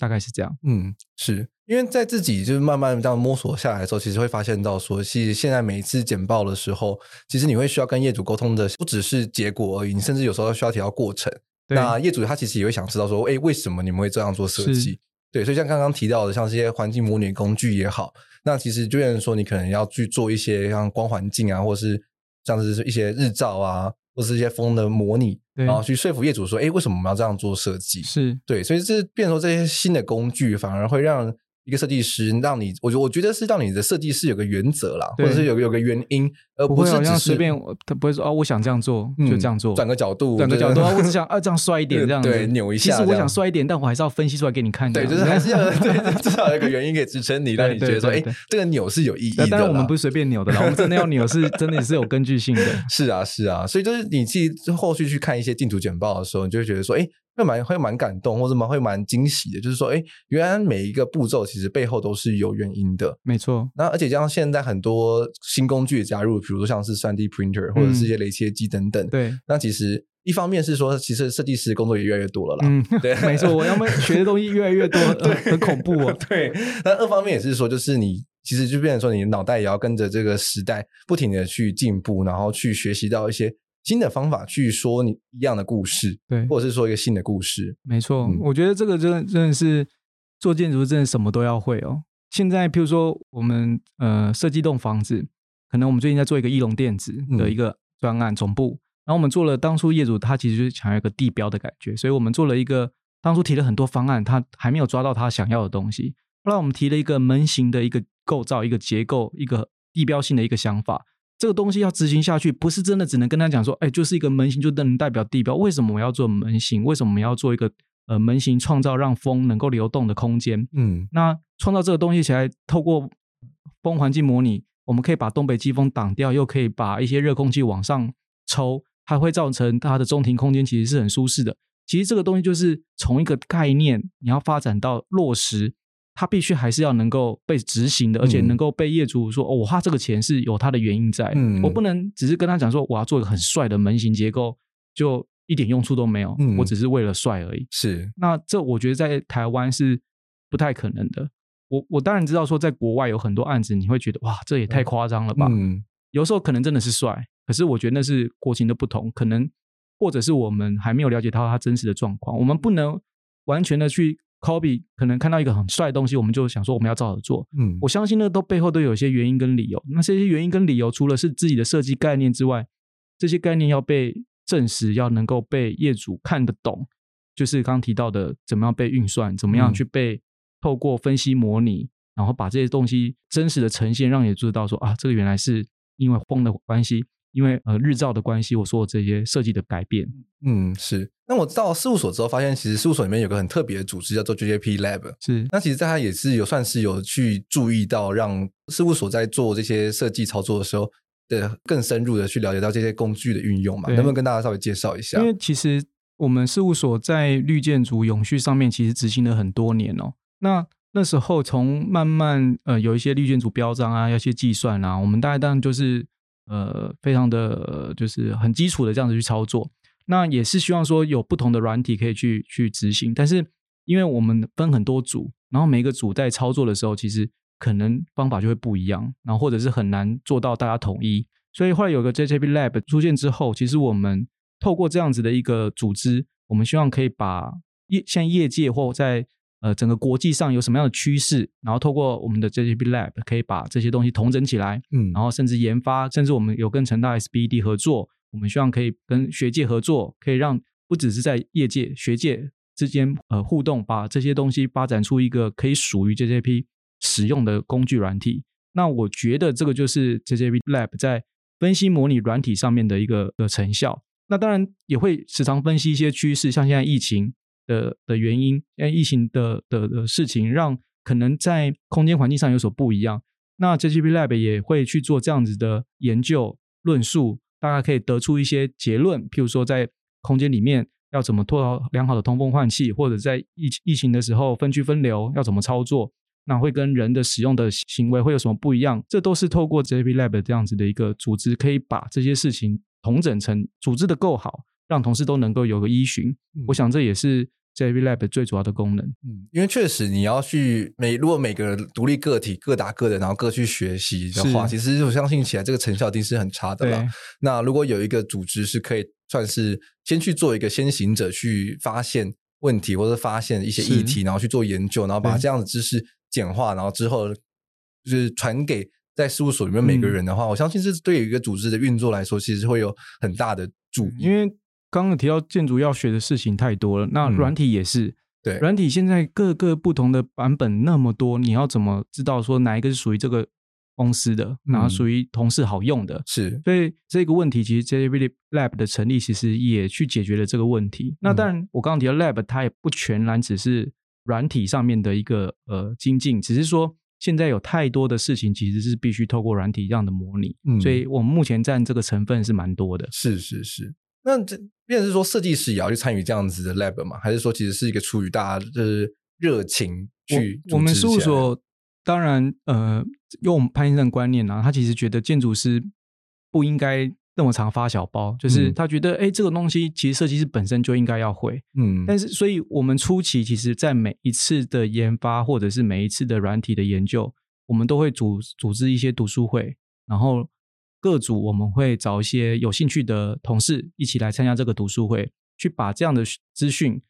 大概是这样。嗯，是。因为在自己就是慢慢这样摸索下来的时候，其实会发现到说，其实现在每一次简报的时候，其实你会需要跟业主沟通的不只是结果而已，你甚至有时候需要提到过程。对那业主他其实也会想知道说，哎，为什么你们会这样做设计？对，所以像刚刚提到的，像这些环境模拟工具也好，那其实就像说，你可能要去做一些像光环境啊，或是像是一些日照啊，或是一些风的模拟，对然后去说服业主说，哎，为什么我们要这样做设计？是对，所以这变成说这些新的工具反而会让。一个设计师让你，我觉我觉得是让你的设计师有个原则啦，对或者是有个有个原因，而不是只是随便，他不会说哦，我想这样做就这样做，转、嗯、个角度，转个角度，我只想啊这样帅一点，这样对扭一下。其实我想帅一点，但我还是要分析出来给你看。对，就是 还是要对，至少有一个原因可以支撑你，让你觉得说，哎，这个扭是有意义的。但是我们不是随便扭的啦，我们真的要扭是 真的是有根据性的。是啊，是啊，所以就是你去后续去看一些竞图简报的时候，你就会觉得说，哎。会蛮会蛮感动，或者蛮会蛮惊喜的，就是说，哎，原来每一个步骤其实背后都是有原因的。没错。那而且加上现在很多新工具的加入，比如说像是三 D printer 或者是一些雷切机等等。对、嗯。那其实一方面是说，其实设计师工作也越来越多了啦。嗯，对，没错，我要么学的东西越来越多，对，很恐怖哦。对，那二方面也是说，就是你其实就变成说，你脑袋也要跟着这个时代不停的去进步，然后去学习到一些新的方法去说你一样的故事，对，或者是说一个新的故事。没错，嗯，我觉得这个真的真的是做建筑真的什么都要会哦。现在，譬如说我们呃设计一栋房子，可能我们最近在做一个义隆电子的一个专案总部。嗯然后我们做了，当初业主他其实就是想要一个地标的感觉，所以我们做了一个，当初提了很多方案，他还没有抓到他想要的东西。后来我们提了一个门型的一个构造、一个结构、一个地标性的一个想法。这个东西要执行下去，不是真的只能跟他讲说，哎，就是一个门型就能代表地标。为什么我要做门型？为什么我们要做一个呃门型，创造让风能够流动的空间？嗯，那创造这个东西起来，透过风环境模拟，我们可以把东北季风挡掉，又可以把一些热空气往上抽。它会造成它的中庭空间其实是很舒适的。其实这个东西就是从一个概念，你要发展到落实，它必须还是要能够被执行的，而且能够被业主说：“哦，我花这个钱是有它的原因在。嗯”我不能只是跟他讲说：“我要做一个很帅的门型结构，就一点用处都没有。嗯”我只是为了帅而已。是。那这我觉得在台湾是不太可能的。我我当然知道说，在国外有很多案子，你会觉得哇，这也太夸张了吧？嗯。有时候可能真的是帅。可是我觉得那是国情的不同，可能或者是我们还没有了解到他真实的状况，我们不能完全的去 copy，可能看到一个很帅的东西，我们就想说我们要照着做。嗯，我相信那都背后都有一些原因跟理由。那这些原因跟理由，除了是自己的设计概念之外，这些概念要被证实，要能够被业主看得懂，就是刚刚提到的怎么样被运算，怎么样去被透过分析模拟，然后把这些东西真实的呈现，让业主知道说啊，这个原来是因为风的关系。因为呃日照的关系，我说的这些设计的改变，嗯是。那我到事务所之后，发现其实事务所里面有个很特别的组织，叫做 JJP Lab。是。那其实在它也是有算是有去注意到，让事务所在做这些设计操作的时候，的更深入的去了解到这些工具的运用嘛？能不能跟大家稍微介绍一下？因为其实我们事务所在绿建筑永续上面其实执行了很多年哦。那那时候从慢慢呃有一些绿建筑标章啊，要些计算啊，我们大概当然就是。呃，非常的就是很基础的这样子去操作，那也是希望说有不同的软体可以去去执行，但是因为我们分很多组，然后每个组在操作的时候，其实可能方法就会不一样，然后或者是很难做到大家统一，所以后来有个 J J B Lab 出现之后，其实我们透过这样子的一个组织，我们希望可以把业现在业界或在呃，整个国际上有什么样的趋势，然后透过我们的 JJP Lab 可以把这些东西统整起来，嗯，然后甚至研发，甚至我们有跟成大 SBD 合作，我们希望可以跟学界合作，可以让不只是在业界、学界之间呃互动，把这些东西发展出一个可以属于 JJP 使用的工具软体。那我觉得这个就是 JJP Lab 在分析模拟软体上面的一个的成效。那当然也会时常分析一些趋势，像现在疫情。的的原因，因为疫情的的的事情，让可能在空间环境上有所不一样。那 JGP Lab 也会去做这样子的研究论述，大家可以得出一些结论。譬如说，在空间里面要怎么做到良好的通风换气，或者在疫疫情的时候分区分流要怎么操作，那会跟人的使用的行为会有什么不一样？这都是透过 JJP Lab 这样子的一个组织，可以把这些事情统整成组织的够好，让同事都能够有个依循。嗯、我想这也是。JJP Lab 最主要的功能，嗯，因为确实你要去每如果每个独立个体各打各的，然后各去学习的话，其实我相信起来这个成效一定是很差的了。那如果有一个组织是可以算是先去做一个先行者，去发现问题或者发现一些议题，然后去做研究，然后把这样的知识简化，然后之后就是传给在事务所里面每个人的话，嗯、我相信这对于一个组织的运作来说，其实会有很大的助益，因为。刚刚提到建筑要学的事情太多了，那软体也是。嗯、对，软体现在各个不同的版本那么多，你要怎么知道说哪一个是属于这个公司的，嗯、然后属于同事好用的？是。所以这个问题，其实 JJP Lab 的成立，其实也去解决了这个问题。那当然，我刚刚提到 Lab，它也不全然只是软体上面的一个呃精进，只是说现在有太多的事情其实是必须透过软体这样的模拟。嗯，所以我们目前占这个成分是蛮多的。是是是。那这变成是说，设计师也要去参与这样子的 lab 吗？还是说，其实是一个出于大家的热情去我？我们事务所当然，呃，用我们潘先生的观念呢、啊，他其实觉得建筑师不应该那么常发小包，就是他觉得哎、嗯，这个东西其实设计师本身就应该要会，嗯，但是所以我们初期其实，在每一次的研发或者是每一次的软体的研究，我们都会组组织一些读书会，然后各组我们会找一些有兴趣的同事一起来参加这个读书会，去把这样的资讯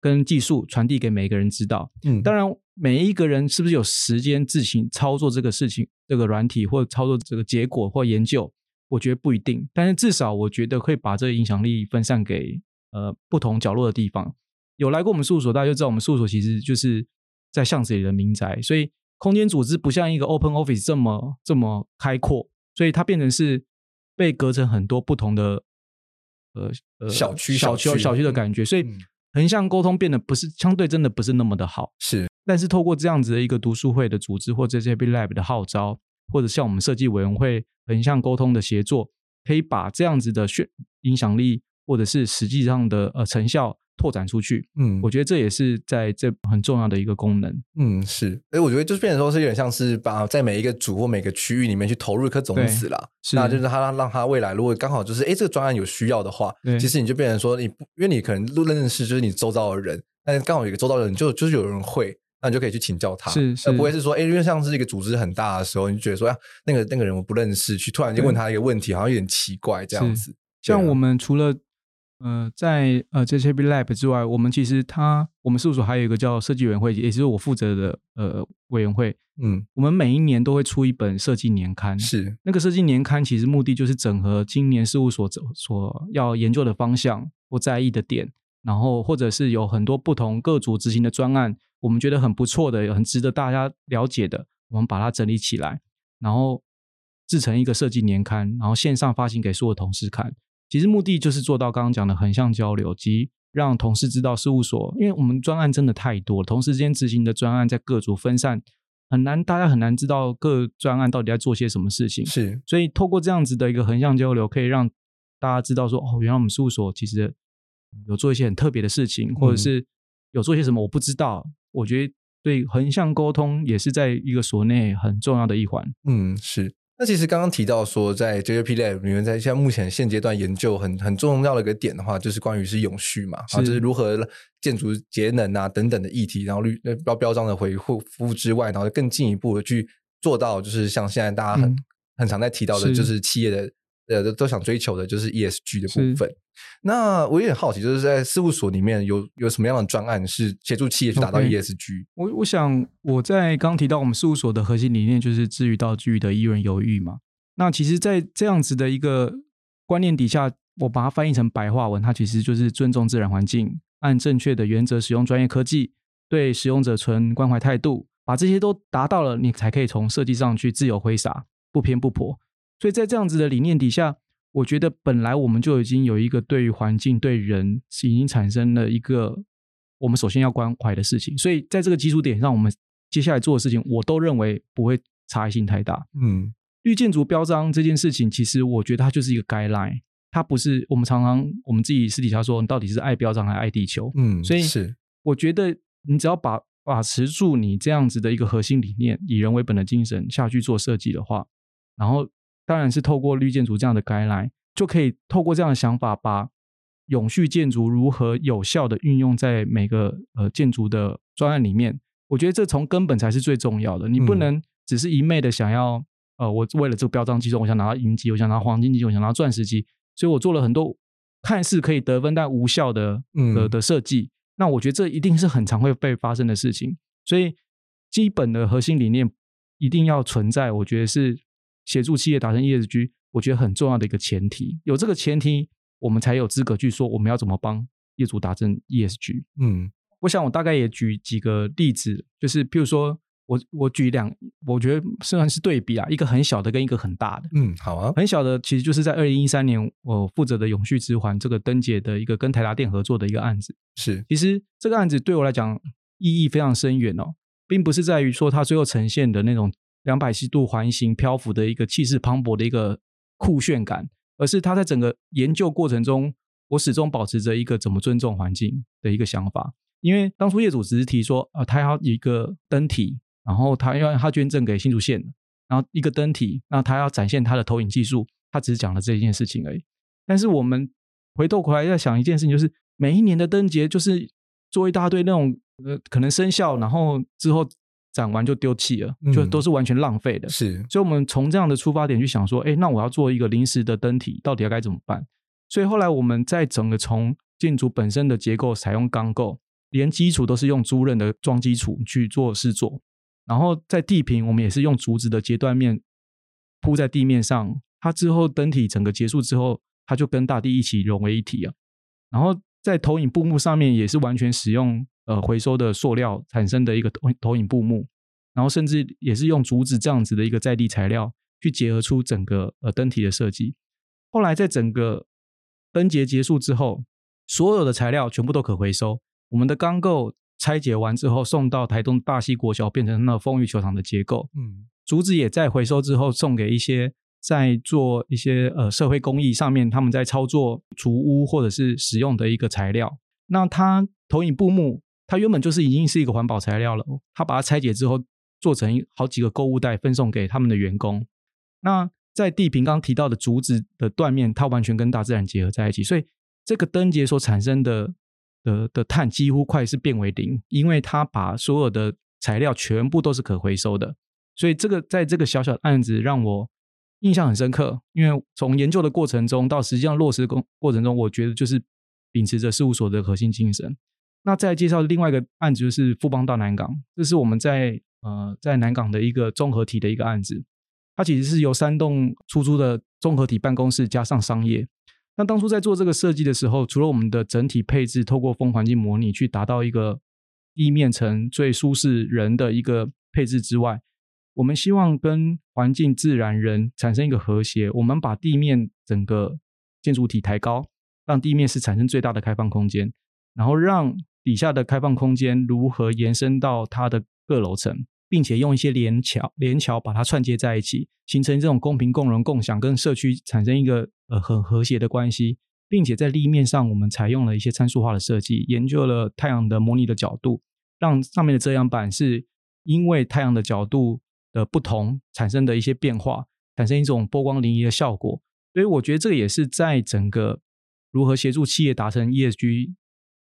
跟技术传递给每一个人知道。嗯，当然。每一个人是不是有时间自行操作这个事情、这个软体或者操作这个结果或研究？我觉得不一定，但是至少我觉得可以把这个影响力分散给呃不同角落的地方。有来过我们事务所，大家就知道我们事务所其实就是在巷子里的民宅，所以空间组织不像一个 open office 这么这么开阔，所以它变成是被隔成很多不同的呃呃小区小区小区的感觉，所以横向沟通变得不是相对真的不是那么的好，是。但是透过这样子的一个读书会的组织，或者 JJP Lab 的号召，或者像我们设计委员会横向沟通的协作，可以把这样子的宣影响力，或者是实际上的呃成效拓展出去。嗯，我觉得这也是在这很重要的一个功能。嗯，是。哎，我觉得就是变成说是有点像是把在每一个组或每个区域里面去投入一颗种子啦。是。那就是他让他未来如果刚好就是哎这个专案有需要的话，其实你就变成说你不因为你可能都认识就是你周遭的人，但是刚好有一个周遭的人就就是有人会。那你就可以去请教他，是，是，而不会是说，哎，因为像是一个组织很大的时候，你就觉得说，呀，那个那个人我不认识，去突然就问他一个问题，好像有点奇怪这样子。像我们除了呃在呃 JJB Lab 之外，我们其实它我们事务所还有一个叫设计委员会，也就是我负责的呃委员会。嗯，我们每一年都会出一本设计年刊，是那个设计年刊，其实目的就是整合今年事务所所要研究的方向或在意的点，然后或者是有很多不同各组执行的专案。我们觉得很不错的，很值得大家了解的，我们把它整理起来，然后制成一个设计年刊，然后线上发行给所有同事看。其实目的就是做到刚刚讲的横向交流，及让同事知道事务所，因为我们专案真的太多了，同时间执行的专案在各组分散，很难，大家很难知道各专案到底在做些什么事情。是，所以透过这样子的一个横向交流，可以让大家知道说，哦，原来我们事务所其实有做一些很特别的事情，或者是有做些什么我不知道。我觉得对横向沟通也是在一个所内很重要的一环。嗯，是。那其实刚刚提到说，在 JJP Lab 里面，在现在目前现阶段研究很很重要的一个点的话，就是关于是永续嘛，啊，就是如何建筑节能啊等等的议题，然后绿标标章的回复之外，然后更进一步的去做到，就是像现在大家很、嗯、很常在提到的，就是企业的。呃，都想追求的就是 ESG 的部分。那我有点好奇，就是在事务所里面有有什么样的专案是协助企业去达到 ESG？. 我我想我在刚提到我们事务所的核心理念就是治愈道具的一人犹豫嘛。那其实，在这样子的一个观念底下，我把它翻译成白话文，它其实就是尊重自然环境，按正确的原则使用专业科技，对使用者存关怀态度，把这些都达到了，你才可以从设计上去自由挥洒，不偏不颇。所以在这样子的理念底下，我觉得本来我们就已经有一个对于环境、对人已经产生了一个我们首先要关怀的事情。所以在这个基础点上，我们接下来做的事情，我都认为不会差异性太大。嗯，绿建筑标章这件事情，其实我觉得它就是一个 guideline，它不是我们常常我们自己私底下说，你到底是爱标章还是爱地球？嗯，所以是我觉得你只要把把持住你这样子的一个核心理念，以人为本的精神下去做设计的话，然后。当然是透过绿建筑这样的概念，就可以透过这样的想法，把永续建筑如何有效的运用在每个呃建筑的专案里面。我觉得这从根本才是最重要的。你不能只是一昧的想要，嗯、呃，我为了这个标章计算，我想拿到银级，我想拿黄金级，我想拿钻石级，所以我做了很多看似可以得分但无效的的的设计。那我觉得这一定是很常会被发生的事情。所以基本的核心理念一定要存在，我觉得是。协助企业达成 ESG，我觉得很重要的一个前提，有这个前提，我们才有资格去说我们要怎么帮业主达成 ESG。嗯，我想我大概也举几个例子，就是譬如说我我举两，我觉得虽然是对比啊，一个很小的跟一个很大的。嗯，好啊，很小的其实就是在二零一三年我负责的永续之环这个灯节的一个跟台达电合作的一个案子。是，其实这个案子对我来讲意义非常深远哦，并不是在于说它最后呈现的那种。两百七度环形漂浮的一个气势磅礴的一个酷炫感，而是他在整个研究过程中，我始终保持着一个怎么尊重环境的一个想法。因为当初业主只是提说，啊，他要一个灯体，然后他要他捐赠给新竹县，然后一个灯体，那他要展现他的投影技术，他只是讲了这件事情而已。但是我们回头回来在想一件事情，就是每一年的灯节就是做一大堆那种呃可能生效，然后之后展完就丢弃了，就都是完全浪费的。是，所以我们从这样的出发点去想说，哎，那我要做一个临时的灯体，到底要该怎么办？所以后来我们在整个从建筑本身的结构采用钢构，连基础都是用租赁的桩基础去做试做，然后在地坪我们也是用竹子的截断面铺在地面上。它之后灯体整个结束之后，它就跟大地一起融为一体啊。然后在投影布幕上面也是完全使用呃回收的塑料产生的一个投投影布幕，然后甚至也是用竹子这样子的一个在地材料去结合出整个呃灯体的设计。后来在整个灯节结束之后，所有的材料全部都可回收。我们的钢构拆解完之后，送到台东大溪国小，变成那风雨球场的结构。嗯，竹子也在回收之后，送给一些在做一些呃社会公益上面，他们在操作竹屋或者是使用的一个材料。那它投影布幕，它原本就是已经是一个环保材料了。它把它拆解之后，做成好几个购物袋，分送给他们的员工。那在地平刚提到的竹子的断面，它完全跟大自然结合在一起，所以这个灯节所产生的的的碳几乎快是变为零，因为它把所有的材料全部都是可回收的，所以这个在这个小小的案子让我印象很深刻，因为从研究的过程中到实际上落实的过过程中，我觉得就是秉持着事务所的核心精神。那再介绍另外一个案子就是富邦到南港，这是我们在呃在南港的一个综合体的一个案子。它其实是由三栋出租的综合体办公室加上商业。那当初在做这个设计的时候，除了我们的整体配置透过风环境模拟去达到一个地面层最舒适人的一个配置之外，我们希望跟环境、自然、人产生一个和谐。我们把地面整个建筑体抬高，让地面是产生最大的开放空间，然后让底下的开放空间如何延伸到它的各楼层。并且用一些连桥、连桥把它串接在一起，形成这种公平、共荣、共享，跟社区产生一个呃很和谐的关系。并且在立面上，我们采用了一些参数化的设计，研究了太阳的模拟的角度，让上面的遮阳板是因为太阳的角度的不同产生的一些变化，产生一种波光粼粼的效果。所以我觉得这个也是在整个如何协助企业达成 ESG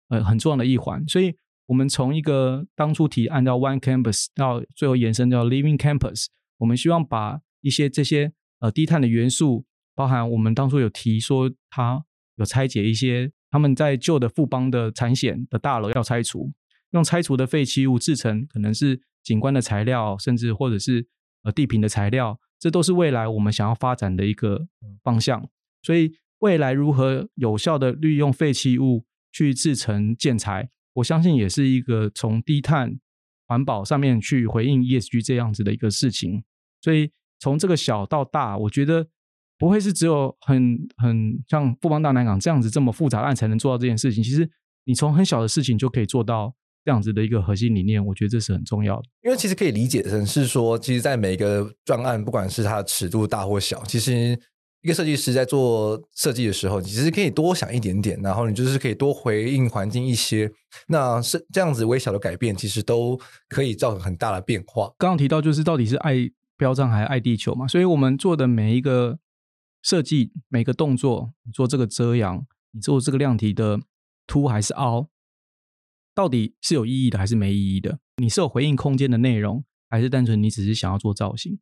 呃很重要的一环。所以。我们从一个当初提案叫 One Campus，到最后延伸叫 Living Campus，我们希望把一些这些呃低碳的元素，包含我们当初有提说，它有拆解一些他们在旧的富邦的产险的大楼要拆除，用拆除的废弃物制成可能是景观的材料，甚至或者是呃地坪的材料，这都是未来我们想要发展的一个方向。所以未来如何有效的利用废弃物去制成建材？我相信也是一个从低碳环保上面去回应 ESG 这样子的一个事情，所以从这个小到大，我觉得不会是只有很很像富邦大南港这样子这么复杂案才能做到这件事情。其实你从很小的事情就可以做到这样子的一个核心理念，我觉得这是很重要的。因为其实可以理解成是说，其实，在每个专案，不管是它尺度大或小，其实。一个设计师在做设计的时候，其实可以多想一点点，然后你就是可以多回应环境一些。那是这样子微小的改变，其实都可以造成很大的变化。刚刚提到就是到底是爱标章还是爱地球嘛？所以我们做的每一个设计、每个动作，你做这个遮阳，你做这个量体的凸还是凹，到底是有意义的还是没意义的？你是有回应空间的内容，还是单纯你只是想要做造型？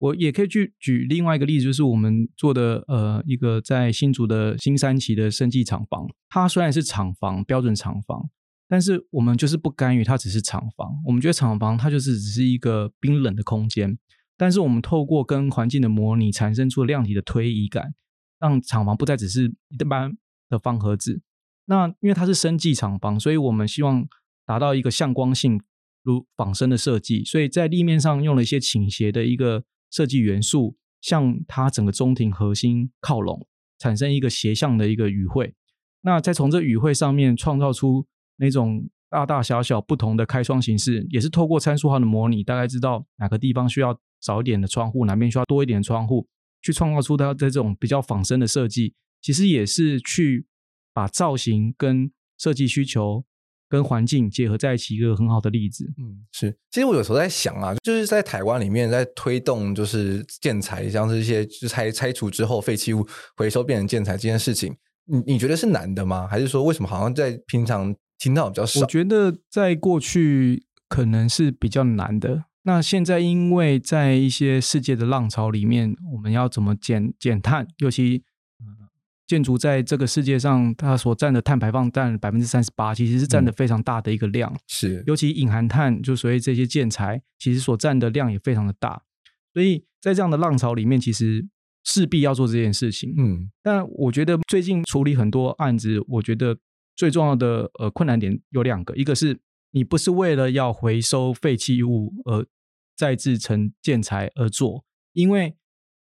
我也可以去举另外一个例子，就是我们做的呃一个在新竹的新三期的生技厂房，它虽然是厂房标准厂房，但是我们就是不甘于它只是厂房，我们觉得厂房它就是只是一个冰冷的空间，但是我们透过跟环境的模拟，产生出量体的推移感，让厂房不再只是一般的方盒子。那因为它是生技厂房，所以我们希望达到一个向光性如仿生的设计，所以在立面上用了一些倾斜的一个。设计元素向它整个中庭核心靠拢，产生一个斜向的一个语汇。那再从这语汇上面创造出那种大大小小不同的开窗形式，也是透过参数化的模拟，大概知道哪个地方需要少一点的窗户，哪边需要多一点的窗户，去创造出它的这种比较仿生的设计。其实也是去把造型跟设计需求跟环境结合在一起一个很好的例子。嗯，是。其实我有时候在想啊，就是在台湾里面在推动就是建材，像是一些就拆拆除之后废弃物回收变成建材这件事情，你你觉得是难的吗？还是说为什么好像在平常听到比较少？我觉得在过去可能是比较难的。那现在因为在一些世界的浪潮里面，我们要怎么减减碳，尤其。建筑在这个世界上，它所占的碳排放占百分之三十八，其实是占的非常大的一个量。嗯、是，尤其隐含碳，就所谓这些建材，其实所占的量也非常的大。所以在这样的浪潮里面，其实势必要做这件事情。嗯，但我觉得最近处理很多案子，我觉得最重要的呃困难点有两个，一个是你不是为了要回收废弃物而再制成建材而做，因为。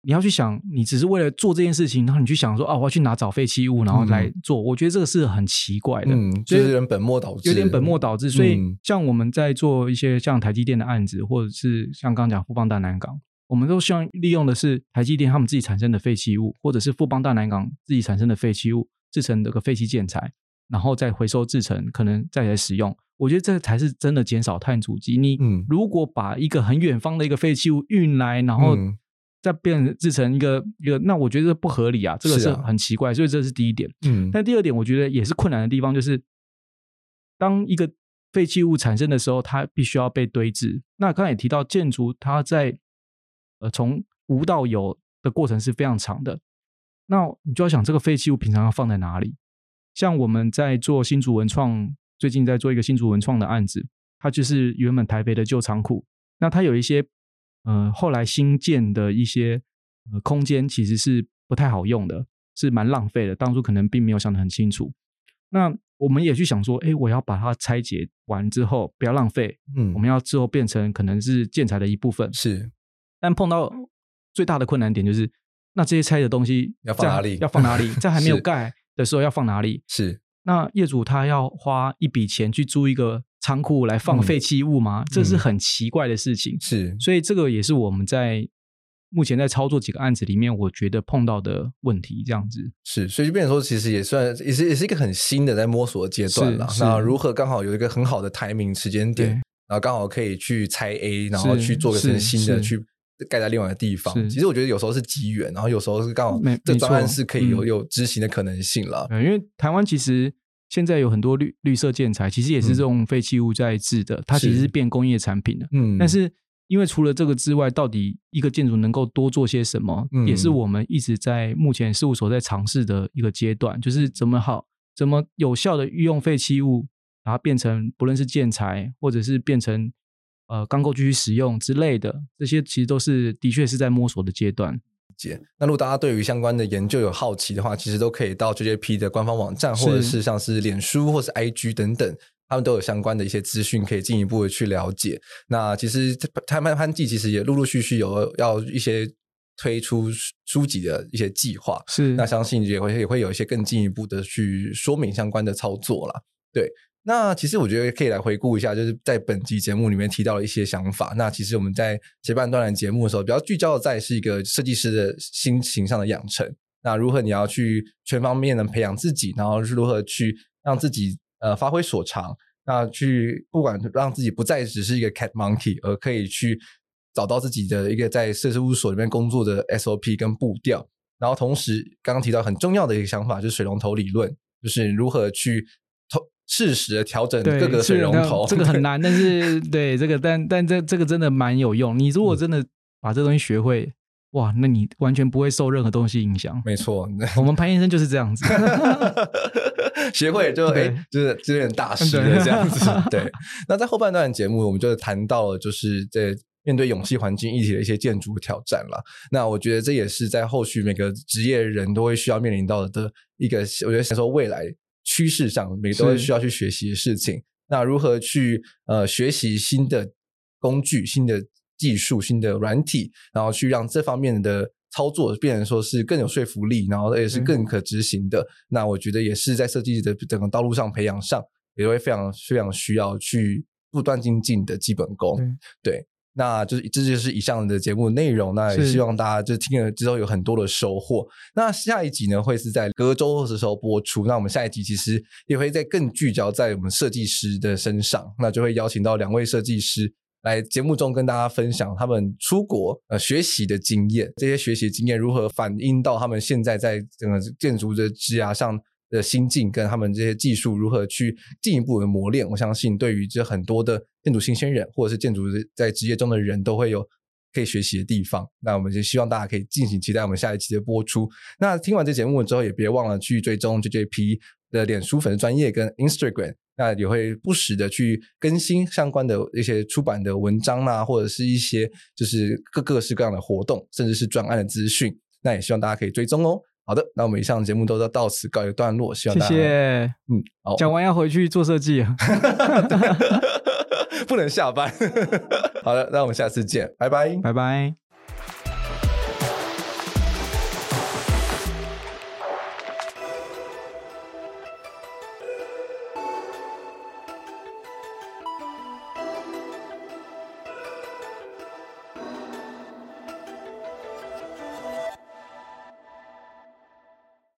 你要去想，你只是为了做这件事情，然后你去想说啊，我要去拿找废弃物，然后来做。嗯、我觉得这个是很奇怪的，嗯，就是有点本末倒置，有点本末倒置。所以，像我们在做一些像台积电的案子，或者是像刚刚讲富邦大南港，我们都希望利用的是台积电他们自己产生的废弃物，或者是富邦大南港自己产生的废弃物，制成这个废弃建材，然后再回收制成，可能再来使用。我觉得这才是真的减少碳足迹。你如果把一个很远方的一个废弃物运来，然后再变制成一个一个，那我觉得不合理啊，这个是很奇怪，啊、所以这是第一点。嗯，但第二点，我觉得也是困难的地方，就是当一个废弃物产生的时候，它必须要被堆置。那刚才也提到，建筑它在呃从无到有的过程是非常长的。那你就要想，这个废弃物平常要放在哪里？像我们在做新竹文创，最近在做一个新竹文创的案子，它就是原本台北的旧仓库，那它有一些。呃，后来新建的一些呃空间其实是不太好用的，是蛮浪费的。当初可能并没有想得很清楚。那我们也去想说，哎，我要把它拆解完之后，不要浪费。嗯，我们要之后变成可能是建材的一部分。是，但碰到最大的困难点就是，那这些拆的东西要放哪里？要放哪里？在还没有盖的时候要放哪里？是。那业主他要花一笔钱去租一个。仓库来放废弃物吗？嗯、这是很奇怪的事情。嗯、是，所以这个也是我们在目前在操作几个案子里面，我觉得碰到的问题。这样子是，所以就变成说，其实也算也是也是一个很新的在摸索的阶段了。那如何刚好有一个很好的 timing 时间点，然后刚好可以去拆 A，然后去做个新新的去盖在另外一个地方。其实我觉得有时候是机缘，然后有时候是刚好这专案是可以有有执行的可能性了。因为台湾其实。现在有很多绿绿色建材，其实也是这种废弃物在制的，嗯、它其实是变工业产品的。嗯，但是因为除了这个之外，到底一个建筑能够多做些什么，嗯、也是我们一直在目前事务所在尝试的一个阶段，就是怎么好，怎么有效的运用废弃物，把它变成不论是建材，或者是变成呃钢构继续使用之类的，这些其实都是的确是在摸索的阶段。那如果大家对于相关的研究有好奇的话，其实都可以到 JJP 的官方网站，或者是像是脸书或是 IG 等等，他们都有相关的一些资讯可以进一步的去了解。那其实台湾潘记其实也陆陆续续有要一些推出书籍的一些计划，是那相信也会也会有一些更进一步的去说明相关的操作啦。对。那其实我觉得可以来回顾一下，就是在本集节目里面提到的一些想法。那其实我们在前半段的节目的时候，比较聚焦的在是一个设计师的心情上的养成。那如何你要去全方面的培养自己，然后如何去让自己呃发挥所长，那去不管让自己不再只是一个 cat monkey，而可以去找到自己的一个在设计事务所里面工作的 SOP 跟步调。然后同时刚刚提到很重要的一个想法，就是水龙头理论，就是如何去。适时的调整各个水龙头，这个很难，但是 对这个，但但这这个真的蛮有用。你如果真的把这东西学会，哇，那你完全不会受任何东西影响。没错，我们潘先生就是这样子 学会就哎，就是就有点大师的这样子。对，那在后半段节目，我们就谈到了就是在面对勇气环境议题的一些建筑挑战了。那我觉得这也是在后续每个职业人都会需要面临到的一个，我觉得想说未来。趋势上，每个都会需要去学习的事情。那如何去呃学习新的工具、新的技术、新的软体，然后去让这方面的操作变成说是更有说服力，然后也是更可执行的。嗯、那我觉得也是在设计的整个道路上培养上，也会非常非常需要去不断精进的基本功。嗯、对。那就是这就是以上的节目内容。那也希望大家就听了之后有很多的收获。那下一集呢，会是在隔周的时候播出。那我们下一集其实也会在更聚焦在我们设计师的身上，那就会邀请到两位设计师来节目中跟大家分享他们出国呃学习的经验，这些学习经验如何反映到他们现在在整个建筑的职涯上的心境，跟他们这些技术如何去进一步的磨练。我相信对于这很多的。建筑新鲜人，或者是建筑在职业中的人都会有可以学习的地方。那我们就希望大家可以敬请期待我们下一期的播出。那听完这节目之后，也别忘了去追踪 JJP 的脸书粉丝专业跟 Instagram，那也会不时的去更新相关的一些出版的文章啊，或者是一些就是各各式各样的活动，甚至是专案的资讯。那也希望大家可以追踪哦。好的，那我们以上节目都到此告一段落，希望大家谢谢。嗯，好，讲完要回去做设计啊。不能下班。好的，那我们下次见，拜拜，拜拜。